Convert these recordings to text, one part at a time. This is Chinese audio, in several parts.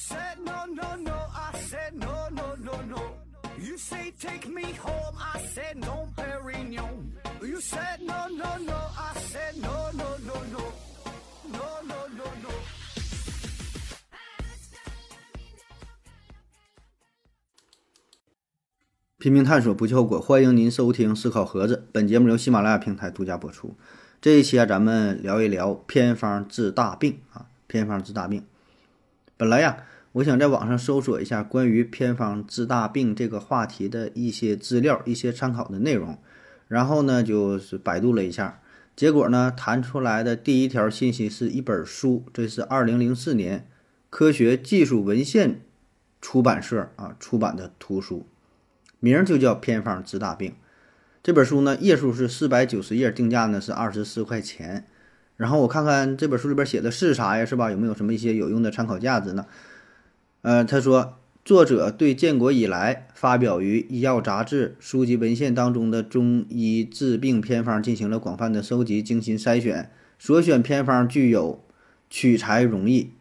said no, no, no, I said no, no, no, no. You say take me home, I said no, Perignon. You said no, no, no, I said no, no, no, no. No, no, no, no. 拼命探索，不计后果。欢迎您收听《思考盒子》，本节目由喜马拉雅平台独家播出。这一期啊，咱们聊一聊偏方治大病啊，偏方治大病。本来呀，我想在网上搜索一下关于偏方治大病这个话题的一些资料、一些参考的内容，然后呢，就是百度了一下，结果呢，弹出来的第一条信息是一本书，这是二零零四年科学技术文献出版社啊出版的图书。名就叫《偏方治大病》，这本书呢页数是四百九十页，定价呢是二十四块钱。然后我看看这本书里边写的是啥呀，是吧？有没有什么一些有用的参考价值呢？呃，他说作者对建国以来发表于医药杂志、书籍文献当中的中医治病偏方进行了广泛的收集、精心筛选，所选偏方具有取材容易、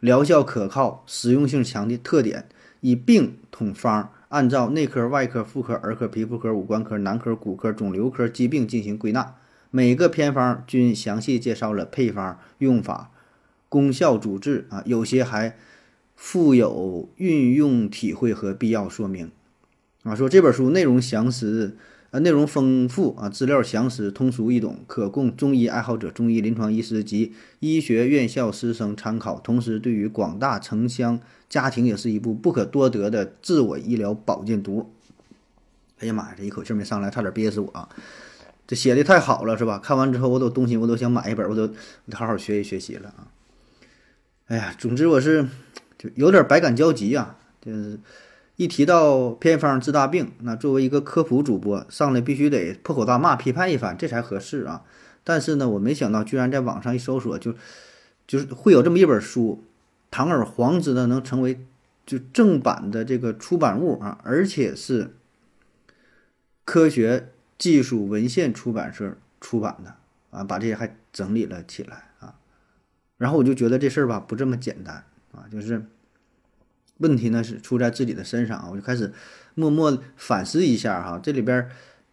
疗效可靠、实用性强的特点，以病统方。按照内科、外科、妇科、儿科、皮肤科、五官科、男科、骨科、肿瘤科疾病进行归纳，每个偏方均详细介绍了配方、用法、功效、主治啊，有些还附有运用体会和必要说明啊。说这本书内容详实。呃，内容丰富啊，资料详实，通俗易懂，可供中医爱好者、中医临床医师及医学院校师生参考。同时，对于广大城乡家庭也是一部不可多得的自我医疗保健读。哎呀妈呀，这一口气没上来，差点憋死我啊！这写的太好了，是吧？看完之后，我都动心，我都想买一本，我都好好学习学习了啊！哎呀，总之我是就有点百感交集啊，就是。一提到偏方治大病，那作为一个科普主播，上来必须得破口大骂、批判一番，这才合适啊！但是呢，我没想到居然在网上一搜索，就就是会有这么一本书，堂而皇之的能成为就正版的这个出版物啊，而且是科学技术文献出版社出版的啊，把这些还整理了起来啊。然后我就觉得这事儿吧不这么简单啊，就是。问题呢是出在自己的身上啊，我就开始默默反思一下哈，这里边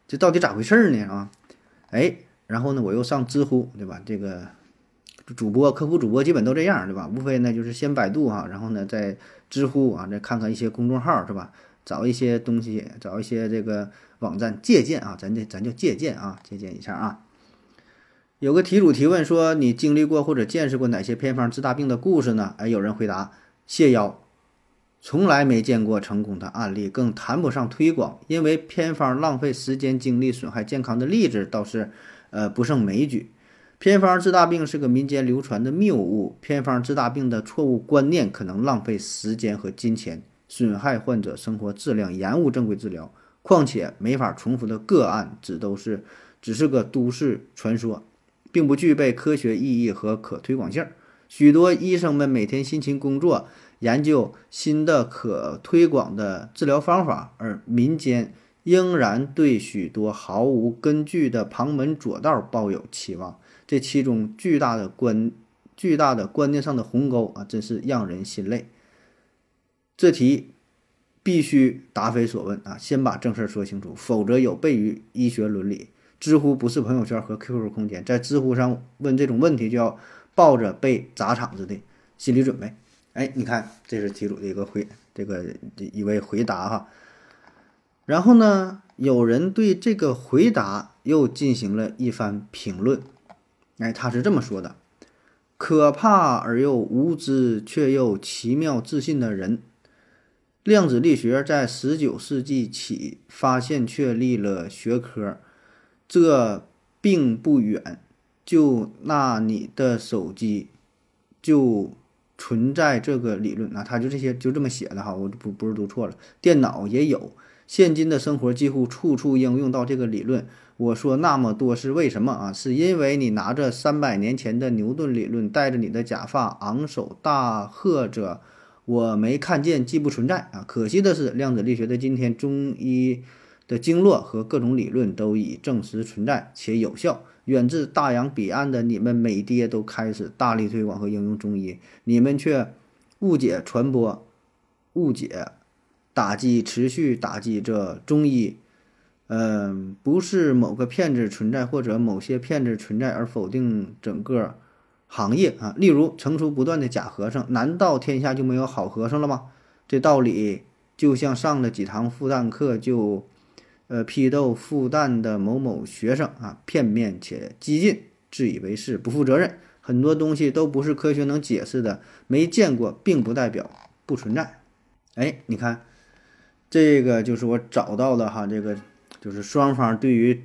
这到底咋回事呢啊？哎，然后呢我又上知乎，对吧？这个主播、科普主播基本都这样，对吧？无非呢就是先百度哈，然后呢在知乎啊再看看一些公众号，是吧？找一些东西，找一些这个网站借鉴啊，咱这咱就借鉴啊，借鉴一下啊。有个题主提问说，你经历过或者见识过哪些偏方治大病的故事呢？哎，有人回答：泻药。从来没见过成功的案例，更谈不上推广，因为偏方浪费时间精力、损害健康的例子倒是，呃，不胜枚举。偏方治大病是个民间流传的谬误，偏方治大病的错误观念可能浪费时间和金钱，损害患者生活质量，延误正规治疗。况且没法重复的个案，只都是只是个都市传说，并不具备科学意义和可推广性。许多医生们每天辛勤工作。研究新的可推广的治疗方法，而民间仍然对许多毫无根据的旁门左道抱有期望。这其中巨大的观、巨大的观念上的鸿沟啊，真是让人心累。这题必须答非所问啊！先把正事儿说清楚，否则有悖于医学伦理。知乎不是朋友圈和 QQ 空间，在知乎上问这种问题，就要抱着被砸场子的心理准备。哎，你看，这是题主的一个回，这个一位回答哈。然后呢，有人对这个回答又进行了一番评论。哎，他是这么说的：可怕而又无知，却又奇妙自信的人。量子力学在十九世纪起发现确立了学科，这并不远。就那你的手机，就。存在这个理论啊，他就这些就这么写的哈，我不不是读错了。电脑也有，现今的生活几乎处处应用到这个理论。我说那么多是为什么啊？是因为你拿着三百年前的牛顿理论，戴着你的假发，昂首大喝着“我没看见，既不存在”啊！可惜的是，量子力学的今天，中医的经络和各种理论都已证实存在且有效。远至大洋彼岸的你们美爹都开始大力推广和应用中医，你们却误解传播，误解打击持续打击这中医。嗯，不是某个骗子存在或者某些骗子存在而否定整个行业啊。例如，层出不穷的假和尚，难道天下就没有好和尚了吗？这道理就像上了几堂复旦课就，呃，批斗复旦的某某学生啊，片面且激进，自以为是，不负责任。很多东西都不是科学能解释的，没见过并不代表不存在。哎，你看，这个就是我找到的哈，这个就是双方对于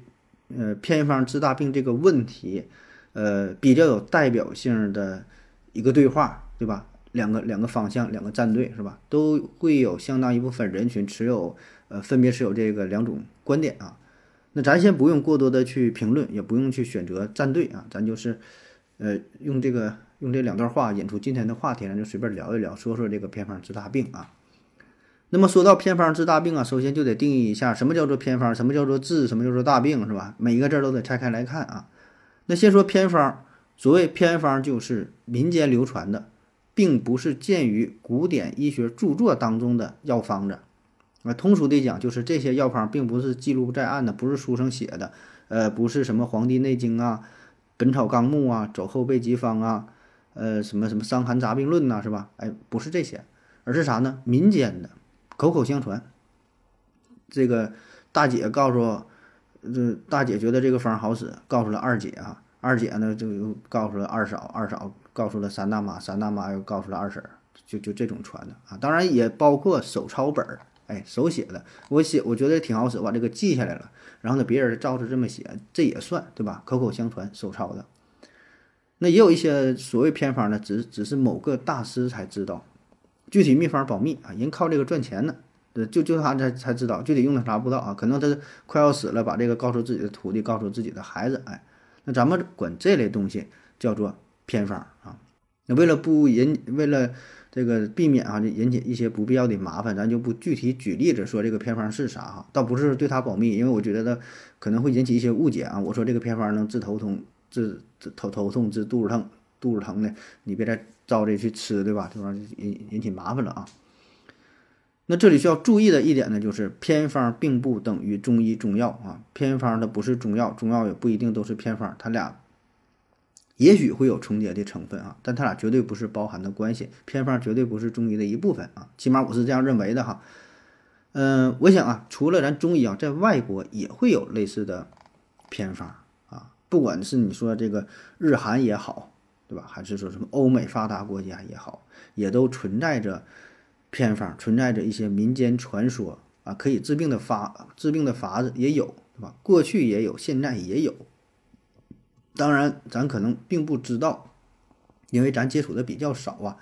呃偏方治大病这个问题，呃比较有代表性的一个对话，对吧？两个两个方向，两个战队是吧？都会有相当一部分人群持有呃分别持有这个两种观点啊。那咱先不用过多的去评论，也不用去选择战队啊，咱就是。呃，用这个用这两段话引出今天的话题，咱就随便聊一聊，说说这个偏方治大病啊。那么说到偏方治大病啊，首先就得定义一下什么叫做偏方，什么叫做治，什么叫做大病，是吧？每一个字都得拆开来看啊。那先说偏方，所谓偏方就是民间流传的，并不是见于古典医学著作当中的药方子。啊，通俗的讲，就是这些药方并不是记录在案的，不是书上写的，呃，不是什么《黄帝内经》啊。《本草纲目》啊，《走后备急方》啊，呃，什么什么《伤寒杂病论》呐，是吧？哎，不是这些，而是啥呢？民间的，口口相传。这个大姐告诉，这大姐觉得这个方好使，告诉了二姐啊，二姐呢就又告诉了二嫂，二嫂告诉了三大妈，三大妈又告诉了二婶，就就这种传的啊。当然也包括手抄本儿，哎，手写的，我写我觉得挺好使，把这个记下来了。然后呢，别人照着这么写，这也算对吧？口口相传，手抄的。那也有一些所谓偏方呢，只只是某个大师才知道，具体秘方保密啊，人靠这个赚钱呢，就就他才才知道，具体用的啥不知道啊。可能他快要死了，把这个告诉自己的徒弟，告诉自己的孩子，哎，那咱们管这类东西叫做偏方啊。那为了不引，为了。这个避免啊，就引起一些不必要的麻烦，咱就不具体举例子说这个偏方是啥哈，倒不是对他保密，因为我觉得可能会引起一些误解啊。我说这个偏方能治头痛、治头头痛、治肚子疼、肚子疼的，你别再照着去吃，对吧？这玩意引引起麻烦了啊。那这里需要注意的一点呢，就是偏方并不等于中医中药啊，偏方它不是中药，中药也不一定都是偏方，它俩。也许会有重叠的成分啊，但它俩绝对不是包含的关系。偏方绝对不是中医的一部分啊，起码我是这样认为的哈。嗯，我想啊，除了咱中医啊，在外国也会有类似的偏方啊，不管是你说这个日韩也好，对吧？还是说什么欧美发达国家也好，也都存在着偏方，存在着一些民间传说啊，可以治病的法治病的法子也有，对吧？过去也有，现在也有。当然，咱可能并不知道，因为咱接触的比较少啊，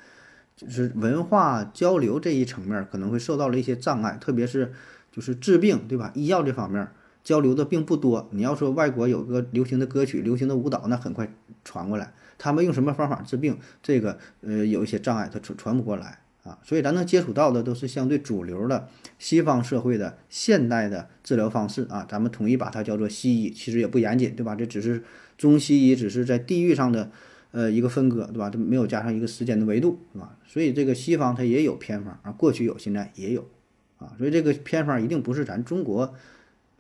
就是文化交流这一层面可能会受到了一些障碍，特别是就是治病，对吧？医药这方面交流的并不多。你要说外国有个流行的歌曲、流行的舞蹈，那很快传过来，他们用什么方法治病，这个呃有一些障碍，它传传不过来啊。所以咱能接触到的都是相对主流的西方社会的现代的治疗方式啊，咱们统一把它叫做西医，其实也不严谨，对吧？这只是。中西医只是在地域上的，呃，一个分割，对吧？它没有加上一个时间的维度，对吧？所以这个西方它也有偏方啊，过去有，现在也有，啊，所以这个偏方一定不是咱中国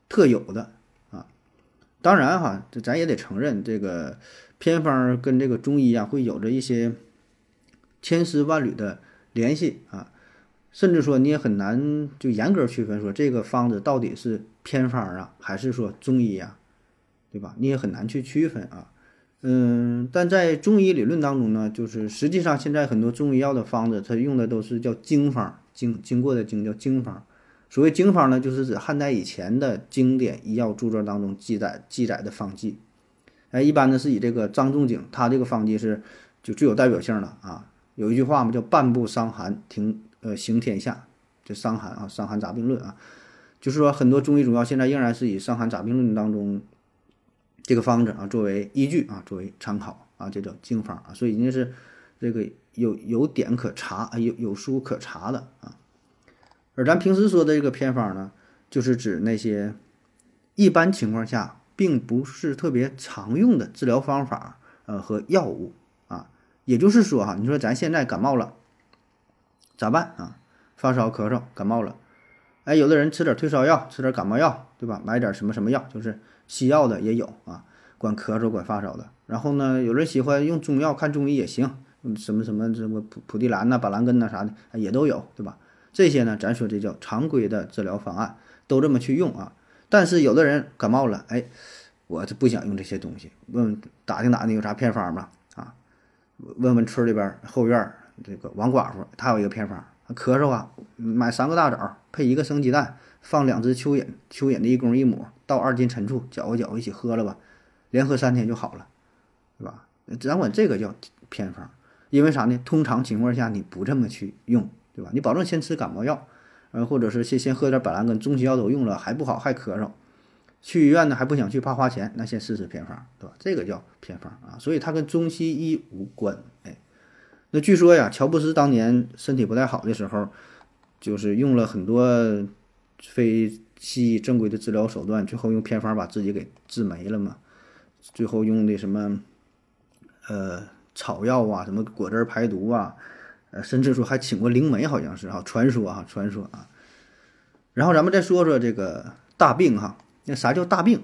特有的啊。当然哈，这咱也得承认，这个偏方跟这个中医啊会有着一些千丝万缕的联系啊，甚至说你也很难就严格区分说这个方子到底是偏方啊，还是说中医啊？对吧？你也很难去区分啊，嗯，但在中医理论当中呢，就是实际上现在很多中医药的方子，它用的都是叫经方，经经过的经叫经方。所谓经方呢，就是指汉代以前的经典医药著作当中记载记载的方剂。哎，一般呢是以这个张仲景，他这个方剂是就最有代表性的啊。有一句话嘛，叫“半部伤寒，停呃行天下”，这伤寒啊，《伤寒杂病论》啊，就是说很多中医中药现在仍然是以《伤寒杂病论》当中。这个方子啊，作为依据啊，作为参考啊，这叫经方啊，所以人家是这个有有点可查，有有书可查的啊。而咱平时说的这个偏方呢，就是指那些一般情况下并不是特别常用的治疗方法呃和药物。也就是说哈，你说咱现在感冒了，咋办啊？发烧、咳嗽、感冒了，哎，有的人吃点退烧药，吃点感冒药，对吧？买点什么什么药，就是西药的也有啊，管咳嗽、管发烧的。然后呢，有人喜欢用中药，看中医也行，什么什么什么普普地蓝呐、板蓝根呐啥的也都有，对吧？这些呢，咱说这叫常规的治疗方案，都这么去用啊。但是有的人感冒了，哎，我这不想用这些东西，问问打听打听有啥偏方吗？问问村里边后院这个王寡妇，她有一个偏方。咳嗽啊，买三个大枣，配一个生鸡蛋，放两只蚯蚓，蚯蚓的一公一母，倒二斤陈醋，搅和搅和一起喝了吧，连喝三天就好了，对吧？咱管这个叫偏方，因为啥呢？通常情况下你不这么去用，对吧？你保证先吃感冒药，呃，或者是先先喝点板蓝根，中西药都用了还不好还咳嗽，去医院呢还不想去怕花钱，那先试试偏方，对吧？这个叫偏方啊，所以它跟中西医无关，哎。那据说呀，乔布斯当年身体不太好的时候，就是用了很多非西医正规的治疗手段，最后用偏方把自己给治没了嘛。最后用的什么呃草药啊，什么果汁排毒啊，呃，甚至说还请过灵媒，好像是哈，传说哈，传说啊。然后咱们再说说这个大病哈，那啥叫大病？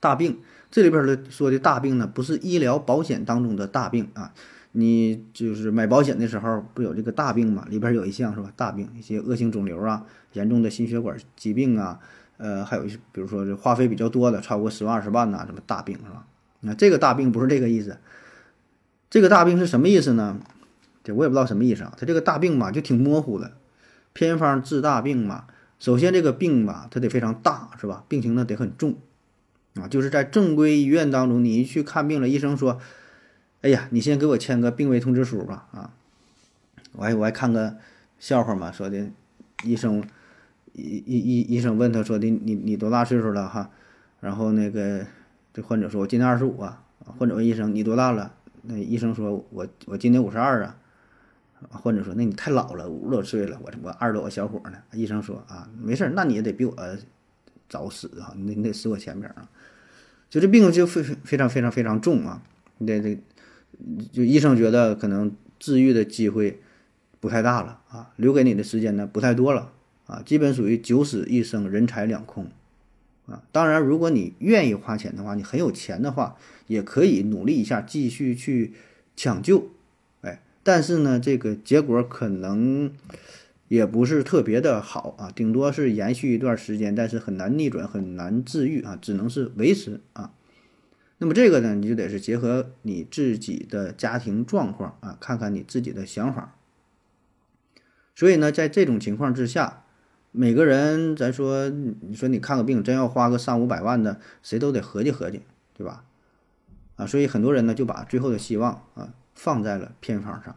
大病这里边的说的大病呢，不是医疗保险当中的大病啊。你就是买保险的时候，不有这个大病嘛？里边有一项是吧？大病，一些恶性肿瘤啊，严重的心血管疾病啊，呃，还有一些，比如说这花费比较多的，超过十万二十万呐，什么大病是吧？那这个大病不是这个意思，这个大病是什么意思呢？这我也不知道什么意思啊。它这个大病嘛，就挺模糊的。偏方治大病嘛，首先这个病吧，它得非常大，是吧？病情呢得很重啊，就是在正规医院当中，你一去看病了，医生说。哎呀，你先给我签个病危通知书吧，啊，我还我还看个笑话嘛，说的医生，医医医医生问他说的你你多大岁数了哈？然后那个这患者说我今年二十五啊。患者问医生你多大了？那医生说我我今年五十二啊。患者说那你太老了，五十多岁了，我我二十多个小伙呢。医生说啊，没事儿，那你也得比我早死啊，你你得死我前面啊。就这病就非非常非常非常重啊，你得得。就医生觉得可能治愈的机会不太大了啊，留给你的时间呢不太多了啊，基本属于九死一生，人财两空啊。当然，如果你愿意花钱的话，你很有钱的话，也可以努力一下继续去抢救，但是呢，这个结果可能也不是特别的好啊，顶多是延续一段时间，但是很难逆转，很难治愈啊，只能是维持啊。那么这个呢，你就得是结合你自己的家庭状况啊，看看你自己的想法。所以呢，在这种情况之下，每个人咱说，你说你看个病真要花个三五百万的，谁都得合计合计，对吧？啊，所以很多人呢就把最后的希望啊放在了偏方上，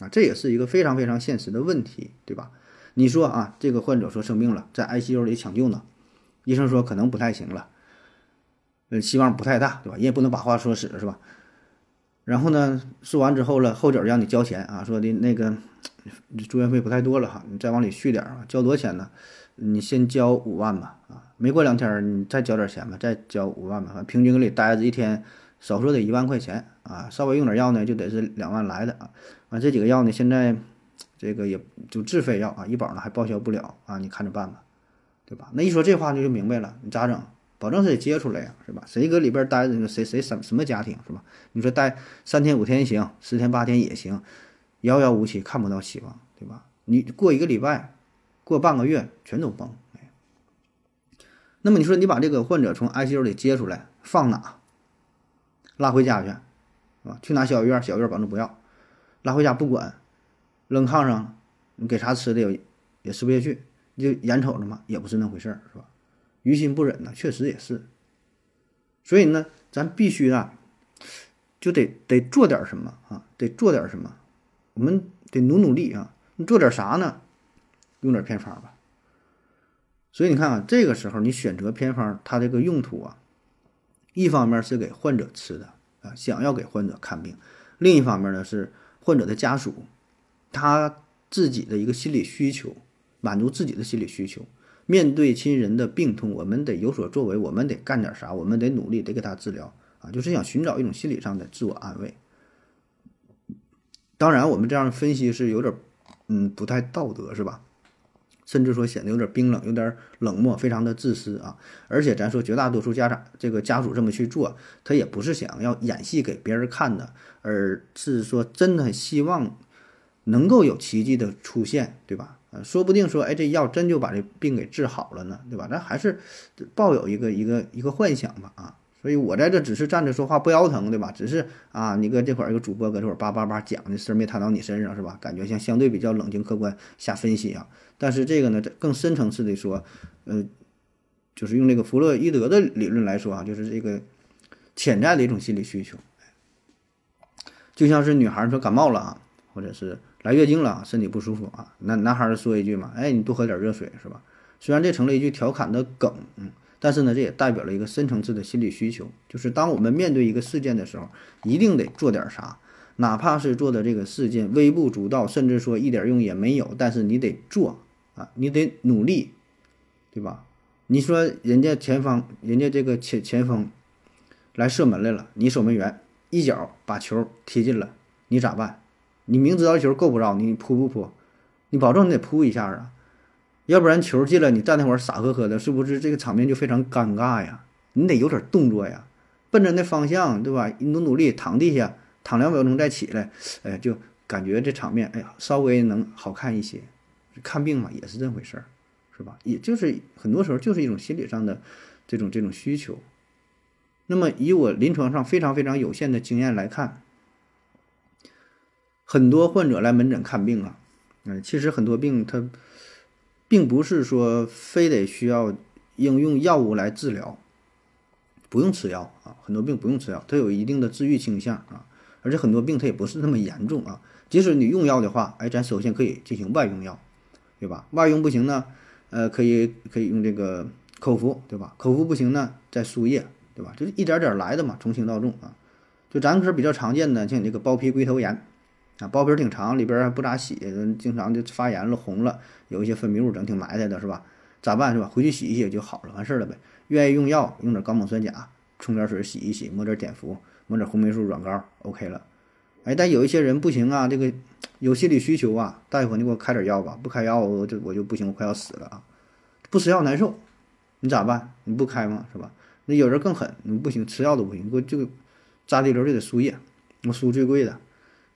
啊，这也是一个非常非常现实的问题，对吧？你说啊，这个患者说生病了，在 ICU 里抢救呢，医生说可能不太行了。呃，希望不太大，对吧？人也不能把话说死，是吧？然后呢，说完之后了，后脚让你交钱啊，说的那个住院费不太多了哈，你再往里续点啊，交多少钱呢？你先交五万吧，啊，没过两天你再交点钱吧，再交五万吧，平均搁里待着一天，少说得一万块钱啊，稍微用点药呢，就得是两万来的啊。完这几个药呢，现在这个也就自费药啊，医保呢还报销不了啊，你看着办吧，对吧？那一说这话你就明白了，你咋整？保证是得接出来呀，是吧？谁搁里边待着？谁谁什什么家庭是吧？你说待三天五天行，十天八天也行，遥遥无期，看不到希望，对吧？你过一个礼拜，过半个月，全都崩。那么你说你把这个患者从 ICU 里接出来，放哪？拉回家去，是吧？去哪小医院？小医院保证不要，拉回家不管，扔炕上，你给啥吃的也也吃不下去，你就眼瞅着嘛，也不是那回事儿，是吧？于心不忍呢，确实也是。所以呢，咱必须啊，就得得做点什么啊，得做点什么，我们得努努力啊。你做点啥呢？用点偏方吧。所以你看啊，这个时候你选择偏方，它这个用途啊，一方面是给患者吃的啊，想要给患者看病；另一方面呢，是患者的家属他自己的一个心理需求，满足自己的心理需求。面对亲人的病痛，我们得有所作为，我们得干点啥，我们得努力，得给他治疗啊，就是想寻找一种心理上的自我安慰。当然，我们这样分析是有点嗯不太道德，是吧？甚至说显得有点冰冷，有点冷漠，非常的自私啊！而且咱说绝大多数家长这个家属这么去做，他也不是想要演戏给别人看的，而是说真的希望能够有奇迹的出现，对吧？呃，说不定说，哎，这药真就把这病给治好了呢，对吧？咱还是抱有一个一个一个幻想吧，啊！所以我在这只是站着说话不腰疼，对吧？只是啊，你搁这块儿一个主播搁这会儿叭叭叭讲的事儿没谈到你身上，是吧？感觉像相对比较冷静客观下分析啊。但是这个呢，更深层次的说，呃，就是用这个弗洛伊德的理论来说啊，就是这个潜在的一种心理需求，就像是女孩说感冒了啊，或者是来月经了，身体不舒服啊，男男孩说一句嘛，哎，你多喝点热水，是吧？虽然这成了一句调侃的梗，但是呢，这也代表了一个深层次的心理需求，就是当我们面对一个事件的时候，一定得做点啥，哪怕是做的这个事件微不足道，甚至说一点用也没有，但是你得做啊，你得努力，对吧？你说人家前方，人家这个前前锋来射门来了，你守门员一脚把球踢进了，你咋办？你明知道球够不着，你扑不扑？你保证你得扑一下啊。要不然球进了，你站那会儿傻呵呵的，是不是这个场面就非常尴尬呀？你得有点动作呀，奔着那方向，对吧？努努力躺地下，躺两秒钟再起来，哎，就感觉这场面，哎呀，稍微能好看一些。看病嘛，也是这回事儿，是吧？也就是很多时候就是一种心理上的这种这种需求。那么以我临床上非常非常有限的经验来看，很多患者来门诊看病啊，嗯，其实很多病他。并不是说非得需要应用药物来治疗，不用吃药啊，很多病不用吃药，它有一定的治愈倾向啊，而且很多病它也不是那么严重啊。即使你用药的话，哎，咱首先可以进行外用药，对吧？外用不行呢，呃，可以可以用这个口服，对吧？口服不行呢，再输液，对吧？就是一点点来的嘛，从轻到重啊。就咱科比较常见的，像你这个包皮龟头炎。啊，包皮挺长，里边还不咋洗，经常就发炎了、红了，有一些分泌物整挺埋汰的，是吧？咋办是吧？回去洗一洗就好了，完事儿了呗。愿意用药，用点高锰酸钾，冲点水洗一洗，抹点碘伏，抹点红霉素软膏，OK 了。哎，但有一些人不行啊，这个有心理需求啊，大夫你给我开点药吧，不开药我就我就不行，我快要死了啊！不吃药难受，你咋办？你不开吗？是吧？那有人更狠，你不行，吃药都不行，给我就扎地流就得输液，我输最贵的。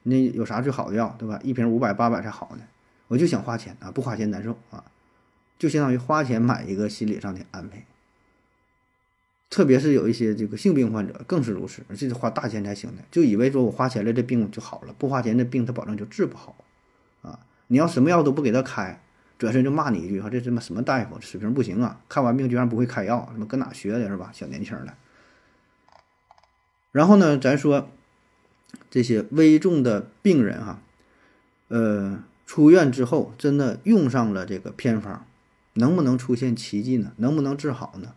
那有啥最好的药，对吧？一瓶五百八百才好呢。我就想花钱啊，不花钱难受啊，就相当于花钱买一个心理上的安慰。特别是有一些这个性病患者更是如此，而且是花大钱才行的，就以为说我花钱了这病就好了，不花钱这病他保证就治不好啊。你要什么药都不给他开，转身就骂你一句，说这他妈什么大夫，水平不行啊！看完病居然不会开药，他妈搁哪学的是吧？小年轻的。然后呢，咱说。这些危重的病人哈，呃，出院之后真的用上了这个偏方，能不能出现奇迹呢？能不能治好呢？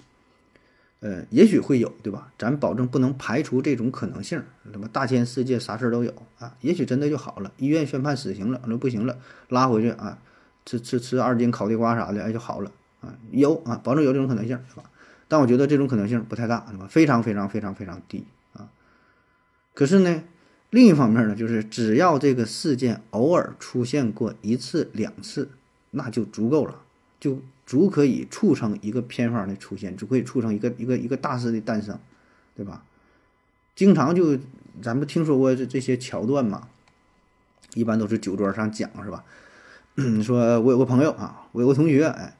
呃，也许会有，对吧？咱保证不能排除这种可能性。什么大千世界啥事儿都有啊？也许真的就好了，医院宣判死刑了，那不行了，拉回去啊，吃吃吃二斤烤地瓜啥的，哎就好了啊？有啊，保证有这种可能性，是吧？但我觉得这种可能性不太大，是吧？非常非常非常非常低啊。可是呢？另一方面呢，就是只要这个事件偶尔出现过一次两次，那就足够了，就足可以促成一个偏方的出现，足可以促成一个一个一个大事的诞生，对吧？经常就咱们听说过这这些桥段嘛，一般都是酒桌上讲是吧？说我有个朋友啊，我有个同学，哎，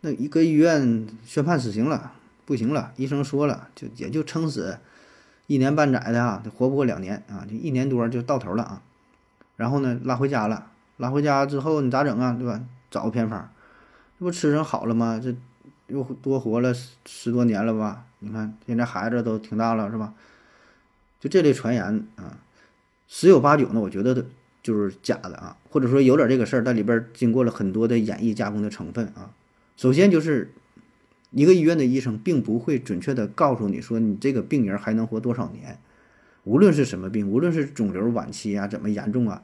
那一个医院宣判死刑了，不行了，医生说了，就也就撑死。一年半载的啊，活不过两年啊，就一年多就到头了啊。然后呢，拉回家了，拉回家之后你咋整啊？对吧？找个偏方，这不吃上好了吗？这又多活了十十多年了吧？你看现在孩子都挺大了，是吧？就这类传言啊，十有八九呢，我觉得就是假的啊，或者说有点这个事儿，但里边经过了很多的演绎加工的成分啊。首先就是。一个医院的医生并不会准确的告诉你说你这个病人还能活多少年，无论是什么病，无论是肿瘤晚期啊，怎么严重啊，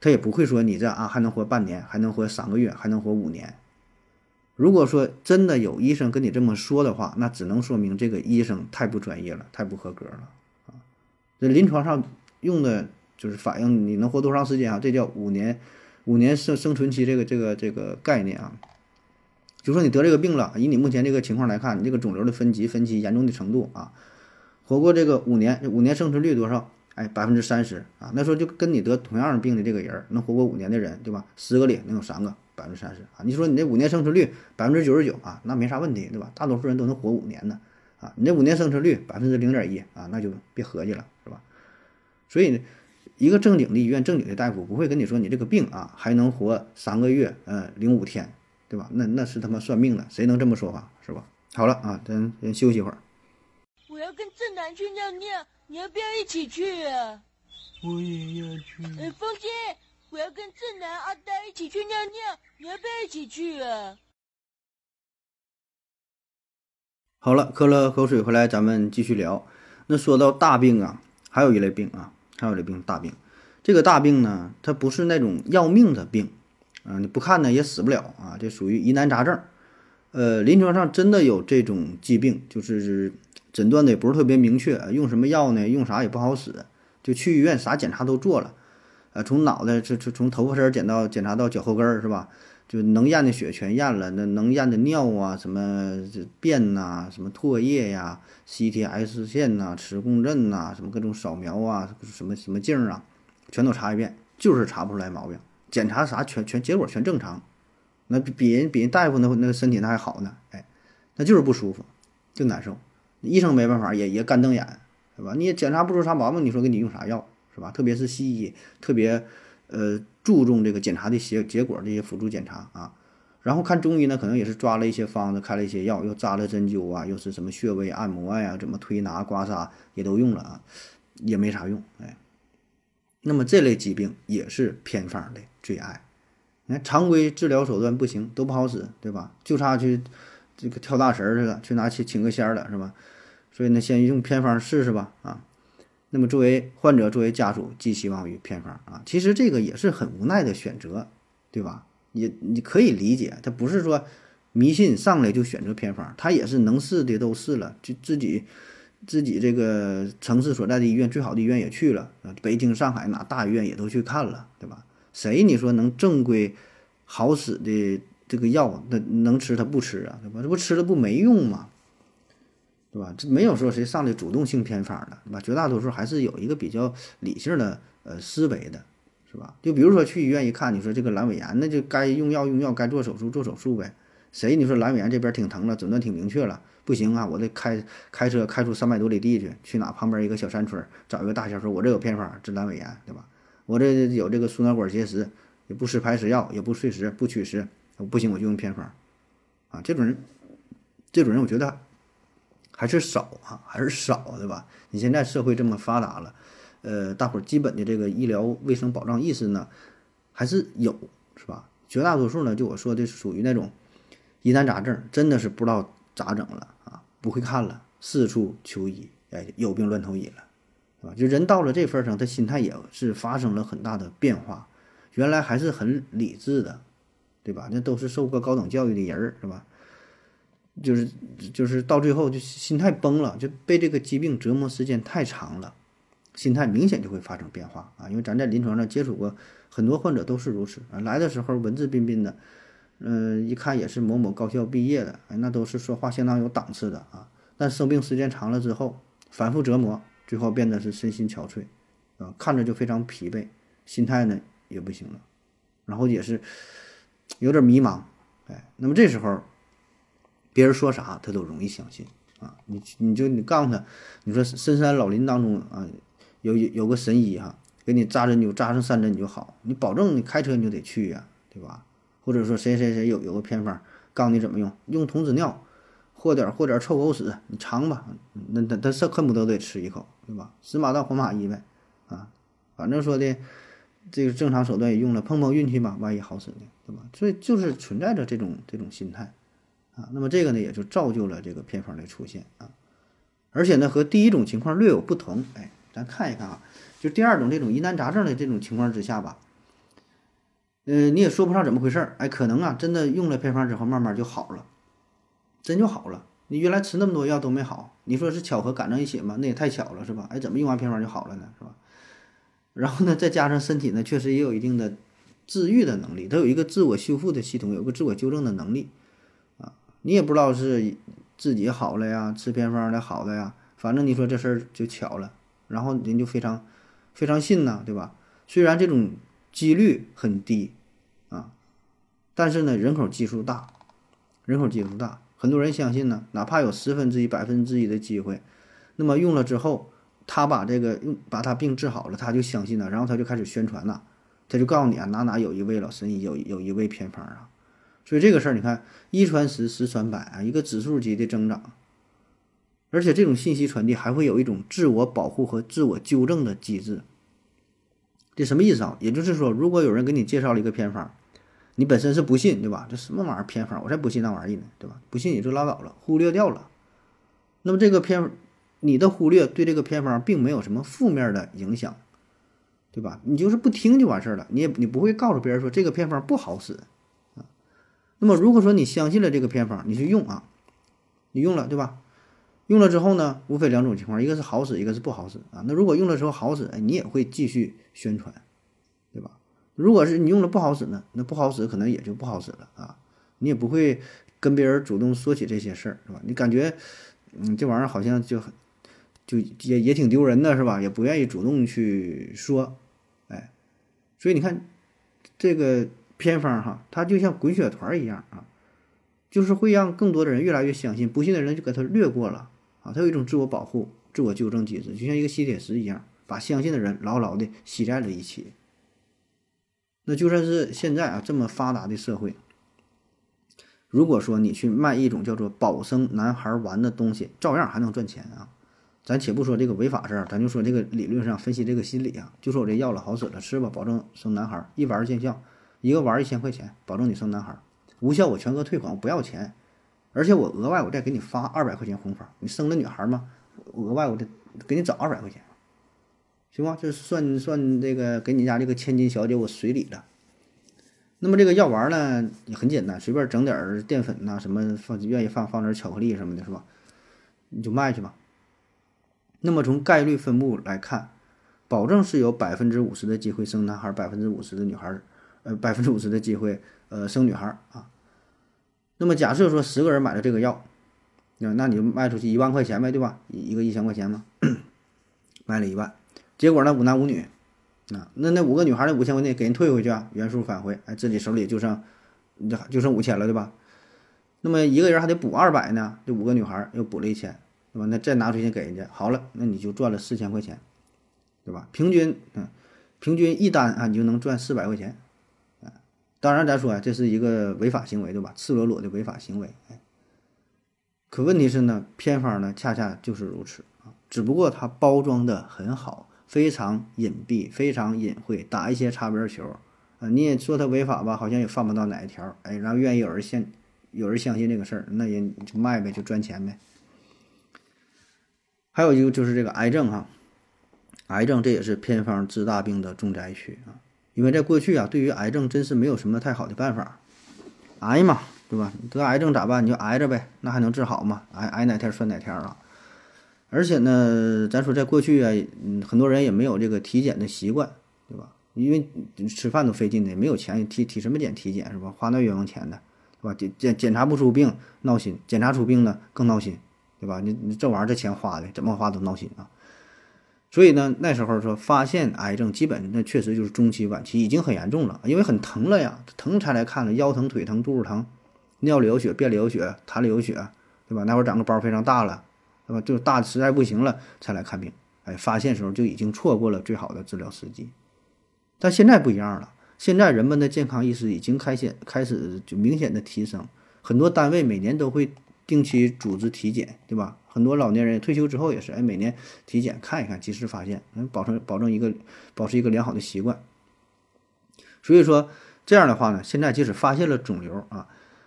他也不会说你这啊还能活半年，还能活三个月，还能活五年。如果说真的有医生跟你这么说的话，那只能说明这个医生太不专业了，太不合格了啊。这临床上用的就是反映你能活多长时间啊，这叫五年五年生生存期这个这个这个概念啊，就说你得这个病了，以你目前这个情况来看，你这个肿瘤的分级分期严重的程度啊，活过这个五年，五年生存率多少？哎，百分之三十啊，那时候就跟你得同样病的这个人能活过五年的人，对吧？十个里能有三个百分之三十啊。你说你这五年生存率百分之九十九啊，那没啥问题，对吧？大多数人都能活五年呢啊。你这五年生存率百分之零点一啊，那就别合计了，是吧？所以，一个正经的医院、正经的大夫不会跟你说你这个病啊还能活三个月，呃，零五天，对吧？那那是他妈算命的，谁能这么说话，是吧？好了啊，咱先休息一会儿。我要跟正南去尿尿。你要不要一起去啊？我也要去。哎，风姐，我要跟正南、阿呆一起去尿尿，你要不要一起去啊？好了，喝了口水回来，咱们继续聊。那说到大病啊，还有一类病啊，还有一类病，大病。这个大病呢，它不是那种要命的病啊，你不看呢也死不了啊，这属于疑难杂症。呃，临床上真的有这种疾病，就是。诊断的也不是特别明确，用什么药呢？用啥也不好使，就去医院啥检查都做了，呃，从脑袋这这从头发丝儿检到检查到脚后跟儿是吧？就能验的血全验了，那能验的尿啊，什么便呐，什么唾液呀，CT、X 线呐，磁共振呐，什么各种扫描啊，什么什么镜啊，全都查一遍，就是查不出来毛病，检查啥全全结果全正常，那比人比人大夫那那身体那还好呢，哎，那就是不舒服，就难受。医生没办法，也也干瞪眼，是吧？你也检查不出啥毛病，你说给你用啥药，是吧？特别是西医，特别呃注重这个检查的结结果这些辅助检查啊。然后看中医呢，可能也是抓了一些方子，开了一些药，又扎了针灸啊，又是什么穴位按摩呀，怎么推拿刮痧也都用了啊，也没啥用，哎。那么这类疾病也是偏方的最爱。你看常规治疗手段不行，都不好使，对吧？就差去。这个跳大神去了，去拿去请个仙儿了，是吧？所以呢，先用偏方试试吧，啊。那么作为患者，作为家属，寄希望于偏方啊。其实这个也是很无奈的选择，对吧？也你可以理解，他不是说迷信上来就选择偏方，他也是能试的都试了，就自己自己这个城市所在的医院，最好的医院也去了，北京、上海哪大医院也都去看了，对吧？谁你说能正规好使的？这个药那能吃他不吃啊，对吧？这不吃了不没用吗？对吧？这没有说谁上来主动性偏方的，对吧？绝大多数还是有一个比较理性的呃思维的，是吧？就比如说去医院一看，你说这个阑尾炎，那就该用药用药，该做手术做手术呗。谁你说阑尾炎这边挺疼了，诊断挺明确了，不行啊，我得开开车开出三百多里地去，去哪旁边一个小山村找一个大仙说，我这有偏方治阑尾炎，对吧？我这有这个输卵管结石，也不吃排石药，也不碎石，不取石。不行，我就用偏方，啊，这种人，这种人，我觉得还是少啊，还是少，对吧？你现在社会这么发达了，呃，大伙儿基本的这个医疗卫生保障意识呢，还是有，是吧？绝大多数呢，就我说的属于那种疑难杂症，真的是不知道咋整了啊，不会看了，四处求医，哎，有病乱投医了，是吧？就人到了这份上，他心态也是发生了很大的变化，原来还是很理智的。对吧？那都是受过高等教育的人儿，是吧？就是就是到最后就心态崩了，就被这个疾病折磨时间太长了，心态明显就会发生变化啊！因为咱在临床上接触过很多患者都是如此啊，来的时候文质彬彬的，嗯，一看也是某某高校毕业的，哎，那都是说话相当有档次的啊。但生病时间长了之后，反复折磨，最后变得是身心憔悴啊，看着就非常疲惫，心态呢也不行了，然后也是。有点迷茫，哎，那么这时候，别人说啥他都容易相信啊。你你就你告诉他，你说深山老林当中啊，有有个神医哈，给你扎针灸扎上三针你就好，你保证你开车你就得去呀，对吧？或者说谁谁谁有有个偏方，告诉你怎么用，用童子尿，或点或点臭狗屎，你尝吧，那他他是恨不得得吃一口，对吧？死马当活马医呗，啊，反正说的。这个正常手段也用了，碰碰运气吧，万一好使呢，对吧？所以就是存在着这种这种心态，啊，那么这个呢也就造就了这个偏方的出现啊，而且呢和第一种情况略有不同，哎，咱看一看啊，就第二种这种疑难杂症的这种情况之下吧，呃，你也说不上怎么回事儿，哎，可能啊真的用了偏方之后慢慢就好了，真就好了，你原来吃那么多药都没好，你说是巧合赶上一起吗？那也太巧了是吧？哎，怎么用完偏方就好了呢？是吧？然后呢，再加上身体呢，确实也有一定的治愈的能力，它有一个自我修复的系统，有个自我纠正的能力啊。你也不知道是自己好了呀，吃偏方的好的呀，反正你说这事儿就巧了，然后人就非常非常信呐，对吧？虽然这种几率很低啊，但是呢，人口基数大，人口基数大，很多人相信呢，哪怕有十分之一、百分之一的机会，那么用了之后，他把这个用把他病治好了，他就相信了，然后他就开始宣传呐，他就告诉你啊，哪哪有一位老神医，有有一位偏方啊，所以这个事儿你看，一传十，十传百啊，一个指数级的增长，而且这种信息传递还会有一种自我保护和自我纠正的机制。这什么意思啊？也就是说，如果有人给你介绍了一个偏方，你本身是不信，对吧？这什么玩意儿偏方，我才不信那玩意儿呢，对吧？不信也就拉倒了，忽略掉了。那么这个偏，你的忽略对这个偏方并没有什么负面的影响，对吧？你就是不听就完事儿了，你也你不会告诉别人说这个偏方不好使啊。那么如果说你相信了这个偏方，你去用啊，你用了，对吧？用了之后呢，无非两种情况，一个是好使，一个是不好使啊。那如果用的时候好使，哎，你也会继续宣传，对吧？如果是你用的不好使呢，那不好使可能也就不好使了啊。你也不会跟别人主动说起这些事儿，是吧？你感觉，嗯，这玩意儿好像就很，就也也挺丢人的，是吧？也不愿意主动去说，哎，所以你看，这个偏方哈，它就像滚雪团一样啊，就是会让更多的人越来越相信，不信的人就给他略过了。啊，它有一种自我保护、自我纠正机制，就像一个吸铁石一样，把相信的人牢牢的吸在了一起。那就算是现在啊这么发达的社会，如果说你去卖一种叫做“保生男孩丸”的东西，照样还能赚钱啊。咱且不说这个违法事儿，咱就说这个理论上分析这个心理啊，就说我这药了好使了，吃吧，保证生男孩，一丸见效，一个丸一千块钱，保证你生男孩，无效我全额退款，我不要钱。而且我额外我再给你发二百块钱红包，你生了女孩吗？额外我得给你找二百块钱，行吗？这算算这个给你家这个千金小姐我随礼了。那么这个药丸呢也很简单，随便整点淀粉呐，什么放愿意放放点巧克力什么的，是吧？你就卖去吧。那么从概率分布来看，保证是有百分之五十的机会生男孩，百分之五十的女孩，呃，百分之五十的机会呃生女孩啊。那么假设说十个人买了这个药，那那你就卖出去一万块钱呗，对吧？一个一千块钱嘛，卖了一万，结果呢五男五女，啊，那那五个女孩的五千块钱给人退回去啊，原数返回，哎，自己手里就剩就就剩五千了，对吧？那么一个人还得补二百呢，这五个女孩又补了一千，对吧？那再拿出去给人家，好了，那你就赚了四千块钱，对吧？平均，嗯，平均一单啊，你就能赚四百块钱。当然，咱说啊，这是一个违法行为，对吧？赤裸裸的违法行为。哎，可问题是呢，偏方呢，恰恰就是如此啊，只不过它包装的很好，非常隐蔽，非常隐晦，打一些擦边球啊。你也说它违法吧，好像也犯不到哪一条。哎，然后愿意有人相，有人相信这个事儿，那人就卖呗，就赚钱呗。还有一个就是这个癌症哈，癌症这也是偏方治大病的重灾区啊。因为在过去啊，对于癌症真是没有什么太好的办法，癌嘛，对吧？得癌症咋办？你就挨着呗，那还能治好吗？挨挨哪天算哪天啊！而且呢，咱说在过去啊，嗯，很多人也没有这个体检的习惯，对吧？因为吃饭都费劲的，没有钱体体什么检体检是吧？花那冤枉钱的，是吧？检检检查不出病闹心，检查出病呢更闹心，对吧？你你这玩意儿这钱花的怎么花都闹心啊！所以呢，那时候说发现癌症，基本那确实就是中期、晚期，已经很严重了，因为很疼了呀，疼才来看的，腰疼、腿疼、肚子疼，尿里有血、便里有血、痰里有血，对吧？那会儿长个包非常大了，对吧？就大实在不行了才来看病，哎，发现时候就已经错过了最好的治疗时机。但现在不一样了，现在人们的健康意识已经开显开始就明显的提升，很多单位每年都会定期组织体检，对吧？很多老年人退休之后也是，哎，每年体检看一看，及时发现，能保证保证一个保持一个良好的习惯。所以说这样的话呢，现在即使发现了肿瘤啊，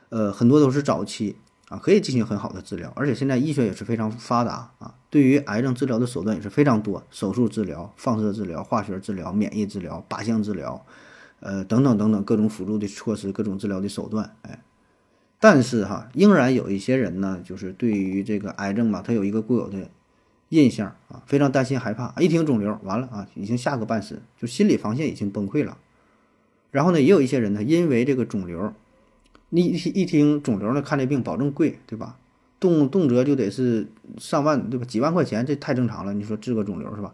呃，很多都是早期啊，可以进行很好的治疗，而且现在医学也是非常发达啊，对于癌症治疗的手段也是非常多，手术治疗、放射治疗、化学治疗、免疫治疗、靶向治疗，呃，等等等等各种辅助的措施、各种治疗的手段，哎。但是哈，仍然有一些人呢，就是对于这个癌症嘛，他有一个固有的印象啊，非常担心害怕，一听肿瘤完了啊，已经吓个半死，就心理防线已经崩溃了。然后呢，也有一些人呢，因为这个肿瘤，你一一听肿瘤呢，看这病保证贵，对吧？动动辄就得是上万，对吧？几万块钱，这太正常了。你说治个肿瘤是吧？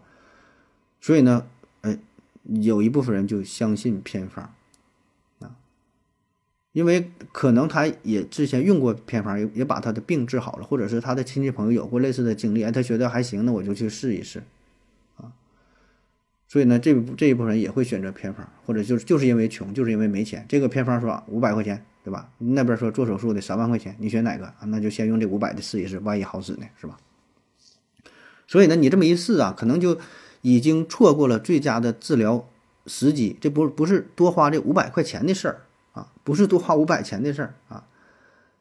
所以呢，哎，有一部分人就相信偏方，因为可能他也之前用过偏方，也也把他的病治好了，或者是他的亲戚朋友有过类似的经历，哎，他觉得还行，那我就去试一试啊。所以呢，这这一部分人也会选择偏方，或者就是就是因为穷，就是因为没钱。这个偏方说五百块钱。对吧？那边说做手术得三万块钱，你选哪个啊？那就先用这五百的试一试，万一好使呢，是吧？所以呢，你这么一试啊，可能就已经错过了最佳的治疗时机。这不不是多花这五百块钱的事儿啊，不是多花五百钱的事儿啊，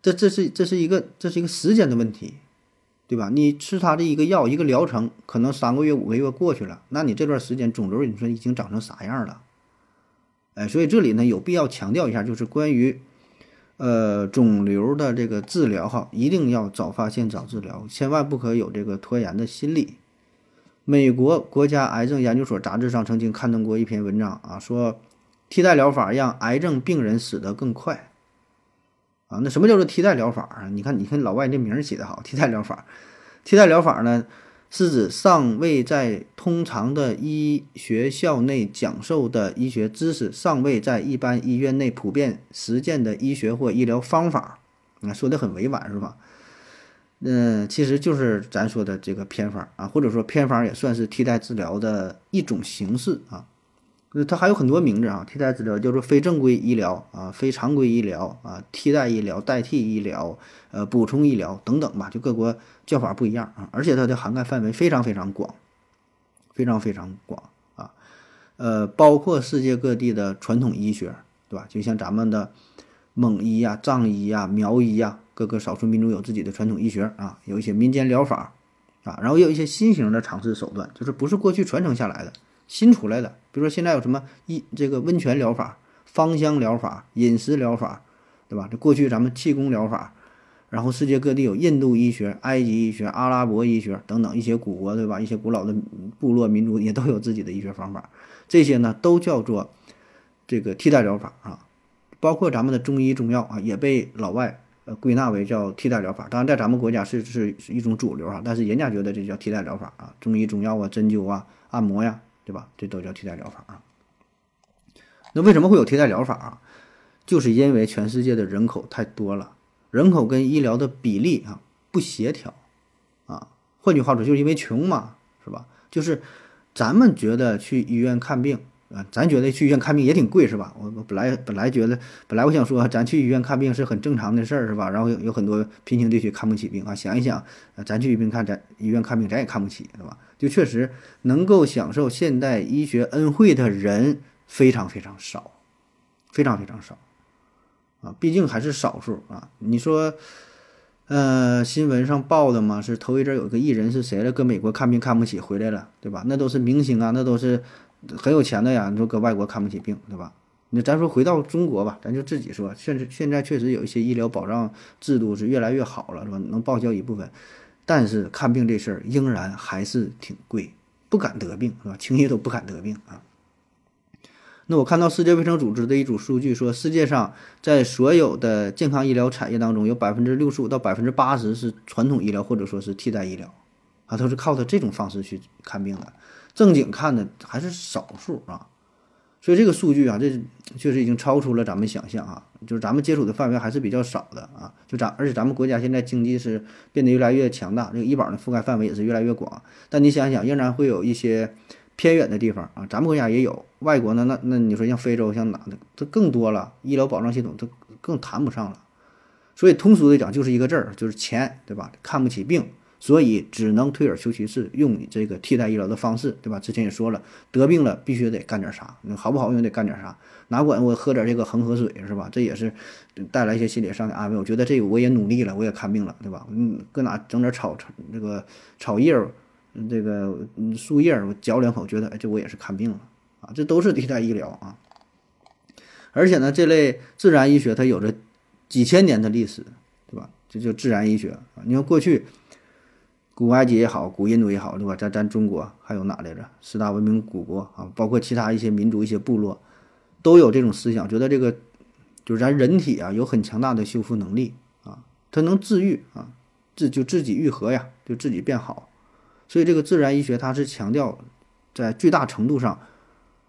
这这是这是一个这是一个时间的问题，对吧？你吃他的一个药一个疗程，可能三个月五个月过去了，那你这段时间肿瘤你说已经长成啥样了？哎，所以这里呢有必要强调一下，就是关于。呃，肿瘤的这个治疗哈，一定要早发现早治疗，千万不可有这个拖延的心理。美国国家癌症研究所杂志上曾经刊登过一篇文章啊，说替代疗法让癌症病人死得更快。啊，那什么叫做替代疗法啊？你看，你看老外这名儿起的好，替代疗法，替代疗法呢？是指尚未在通常的医学校内讲授的医学知识，尚未在一般医院内普遍实践的医学或医疗方法。啊，说的很委婉是吧？嗯，其实就是咱说的这个偏方啊，或者说偏方也算是替代治疗的一种形式啊。它还有很多名字啊，替代治疗叫做非正规医疗啊，非常规医疗啊，替代医疗、代替医疗、呃，补充医疗等等吧，就各国叫法不一样啊，而且它的涵盖范围非常非常广，非常非常广啊，呃，包括世界各地的传统医学，对吧？就像咱们的蒙医呀、藏医呀、苗医呀，各个少数民族有自己的传统医学啊，有一些民间疗法啊，然后也有一些新型的尝试手段，就是不是过去传承下来的。新出来的，比如说现在有什么一这个温泉疗法、芳香疗法、饮食疗法，对吧？这过去咱们气功疗法，然后世界各地有印度医学、埃及医学、阿拉伯医学等等一些古国，对吧？一些古老的部落民族也都有自己的医学方法，这些呢都叫做这个替代疗法啊。包括咱们的中医中药啊，也被老外呃归纳为叫替代疗法。当然，在咱们国家是是是一种主流啊，但是人家觉得这叫替代疗法啊，中医中药啊、针灸啊、按摩呀。对吧？这都叫替代疗法啊。那为什么会有替代疗法啊？就是因为全世界的人口太多了，人口跟医疗的比例啊不协调啊。换句话说，就是因为穷嘛，是吧？就是咱们觉得去医院看病啊，咱觉得去医院看病也挺贵，是吧？我我本来本来觉得，本来我想说，咱去医院看病是很正常的事儿，是吧？然后有有很多贫穷地区看不起病啊，想一想，咱去医院看咱医院看病，咱也看不起，是吧？就确实能够享受现代医学恩惠的人非常非常少，非常非常少，啊，毕竟还是少数啊。你说，呃，新闻上报的嘛，是头一阵有个艺人是谁了，搁美国看病看不起回来了，对吧？那都是明星啊，那都是很有钱的呀。你说搁外国看不起病，对吧？那咱说回到中国吧，咱就自己说，现在现在确实有一些医疗保障制度是越来越好了，是吧？能报销一部分。但是看病这事儿仍然还是挺贵，不敢得病是吧？轻易都不敢得病啊。那我看到世界卫生组织的一组数据说，世界上在所有的健康医疗产业当中，有百分之六十五到百分之八十是传统医疗或者说是替代医疗，啊，都是靠的这种方式去看病的，正经看的还是少数啊。所以这个数据啊，这确实已经超出了咱们想象啊，就是咱们接触的范围还是比较少的啊。就咱，而且咱们国家现在经济是变得越来越强大，这个医保的覆盖范围也是越来越广。但你想想，仍然会有一些偏远的地方啊，咱们国家也有，外国呢，那那你说像非洲像哪的，这更多了，医疗保障系统它更谈不上了。所以通俗的讲，就是一个字儿，就是钱，对吧？看不起病。所以只能退而求其次，用你这个替代医疗的方式，对吧？之前也说了，得病了必须得干点啥，好不好用得干点啥，哪管我喝点这个恒河水是吧？这也是带来一些心理上的安慰。我觉得这个我也努力了，我也看病了，对吧？嗯，搁哪整点草这个草叶，这个树叶，我嚼两口，觉得哎，这我也是看病了啊。这都是替代医疗啊。而且呢，这类自然医学它有着几千年的历史，对吧？这就自然医学啊。你看过去。古埃及也好，古印度也好，对吧？咱咱中国还有哪来着？四大文明古国啊，包括其他一些民族、一些部落，都有这种思想，觉得这个就是咱人体啊有很强大的修复能力啊，它能治愈啊，自就自己愈合呀，就自己变好。所以这个自然医学它是强调在巨大程度上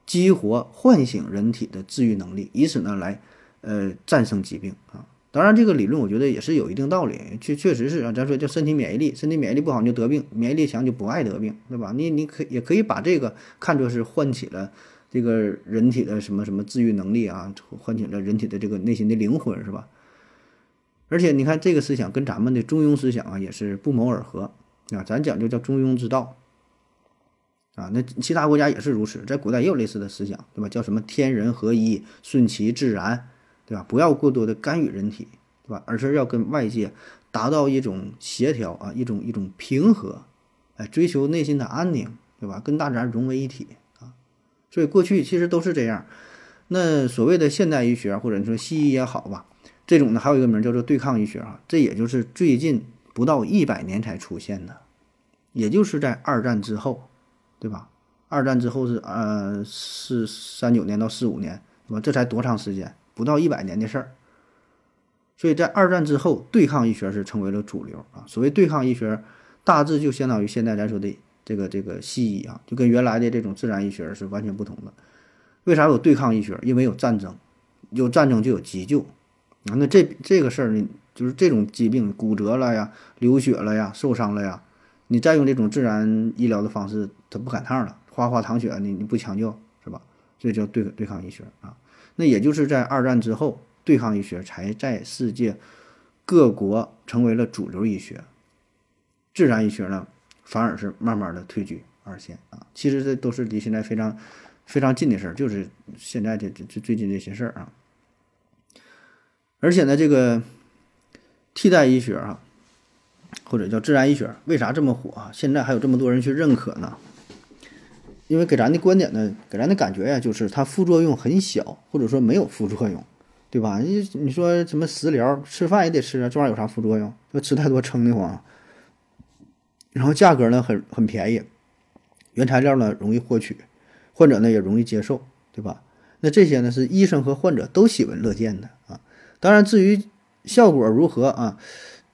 激活、唤醒人体的治愈能力，以此呢来呃战胜疾病啊。当然，这个理论我觉得也是有一定道理，确确实是啊。咱说叫身体免疫力，身体免疫力不好你就得病，免疫力强就不爱得病，对吧？你你可也可以把这个看作是唤起了这个人体的什么什么治愈能力啊，唤起了人体的这个内心的灵魂，是吧？而且你看这个思想跟咱们的中庸思想啊也是不谋而合啊。咱讲究叫中庸之道啊，那其他国家也是如此，在古代也有类似的思想，对吧？叫什么天人合一，顺其自然。对吧？不要过多的干预人体，对吧？而是要跟外界达到一种协调啊，一种一种平和，哎，追求内心的安宁，对吧？跟大自然融为一体啊。所以过去其实都是这样。那所谓的现代医学或者说西医也好吧，这种呢还有一个名叫做对抗医学啊，这也就是最近不到一百年才出现的，也就是在二战之后，对吧？二战之后是呃四三九年到四五年，对吧？这才多长时间？不到一百年的事儿，所以在二战之后，对抗医学是成为了主流啊。所谓对抗医学，大致就相当于现在咱说的这个这个西医啊，就跟原来的这种自然医学是完全不同的。为啥有对抗医学？因为有战争，有战争就有急救啊。那这这个事儿呢，就是这种疾病骨折了呀、流血了呀、受伤了呀，你再用这种自然医疗的方式，它不赶趟了，哗哗淌血，你你不抢救是吧？所以叫对对抗医学啊。那也就是在二战之后，对抗医学才在世界各国成为了主流医学，自然医学呢反而是慢慢的退居二线啊。其实这都是离现在非常非常近的事儿，就是现在这这最近这些事儿啊。而且呢，这个替代医学啊，或者叫自然医学，为啥这么火啊？现在还有这么多人去认可呢？因为给咱的观点呢，给咱的感觉呀，就是它副作用很小，或者说没有副作用，对吧？你你说什么食疗，吃饭也得吃啊，这玩意儿有啥副作用？说吃太多撑得慌。然后价格呢很很便宜，原材料呢容易获取，患者呢也容易接受，对吧？那这些呢是医生和患者都喜闻乐见的啊。当然，至于效果如何啊？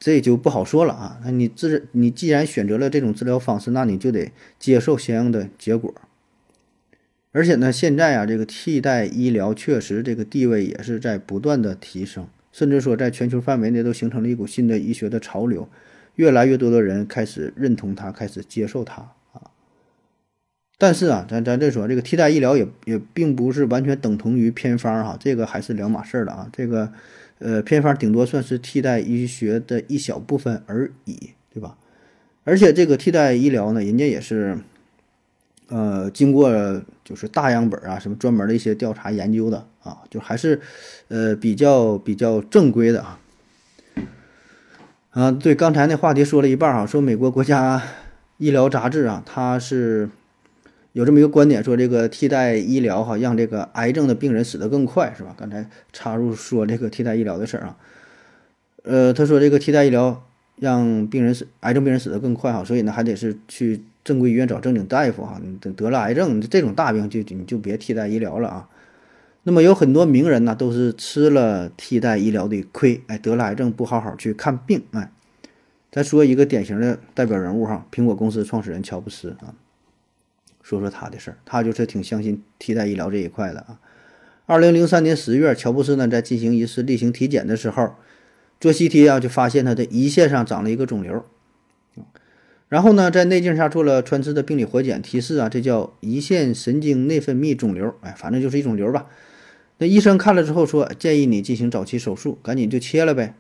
这就不好说了啊！那你治你既然选择了这种治疗方式，那你就得接受相应的结果。而且呢，现在啊，这个替代医疗确实这个地位也是在不断的提升，甚至说在全球范围内都形成了一股新的医学的潮流，越来越多的人开始认同它，开始接受它啊。但是啊，咱咱这说这个替代医疗也也并不是完全等同于偏方哈，这个还是两码事儿的啊，这个。呃，偏方顶多算是替代医学的一小部分而已，对吧？而且这个替代医疗呢，人家也是，呃，经过就是大样本啊，什么专门的一些调查研究的啊，就还是，呃，比较比较正规的啊。啊，对，刚才那话题说了一半哈，说美国国家 医疗杂志啊，它是。有这么一个观点，说这个替代医疗哈，让这个癌症的病人死得更快，是吧？刚才插入说这个替代医疗的事儿啊，呃，他说这个替代医疗让病人死，癌症病人死得更快哈，所以呢，还得是去正规医院找正经大夫哈。你得得了癌症这种大病就你就别替代医疗了啊。那么有很多名人呢，都是吃了替代医疗的亏，哎，得了癌症不好好去看病，哎。再说一个典型的代表人物哈，苹果公司创始人乔布斯啊。说说他的事儿，他就是挺相信替代医疗这一块的啊。二零零三年十月，乔布斯呢在进行一次例行体检的时候，做 CT 啊，就发现他的胰腺上长了一个肿瘤。然后呢，在内镜下做了穿刺的病理活检，提示啊，这叫胰腺神经内分泌肿瘤。哎，反正就是一肿瘤吧。那医生看了之后说，建议你进行早期手术，赶紧就切了呗。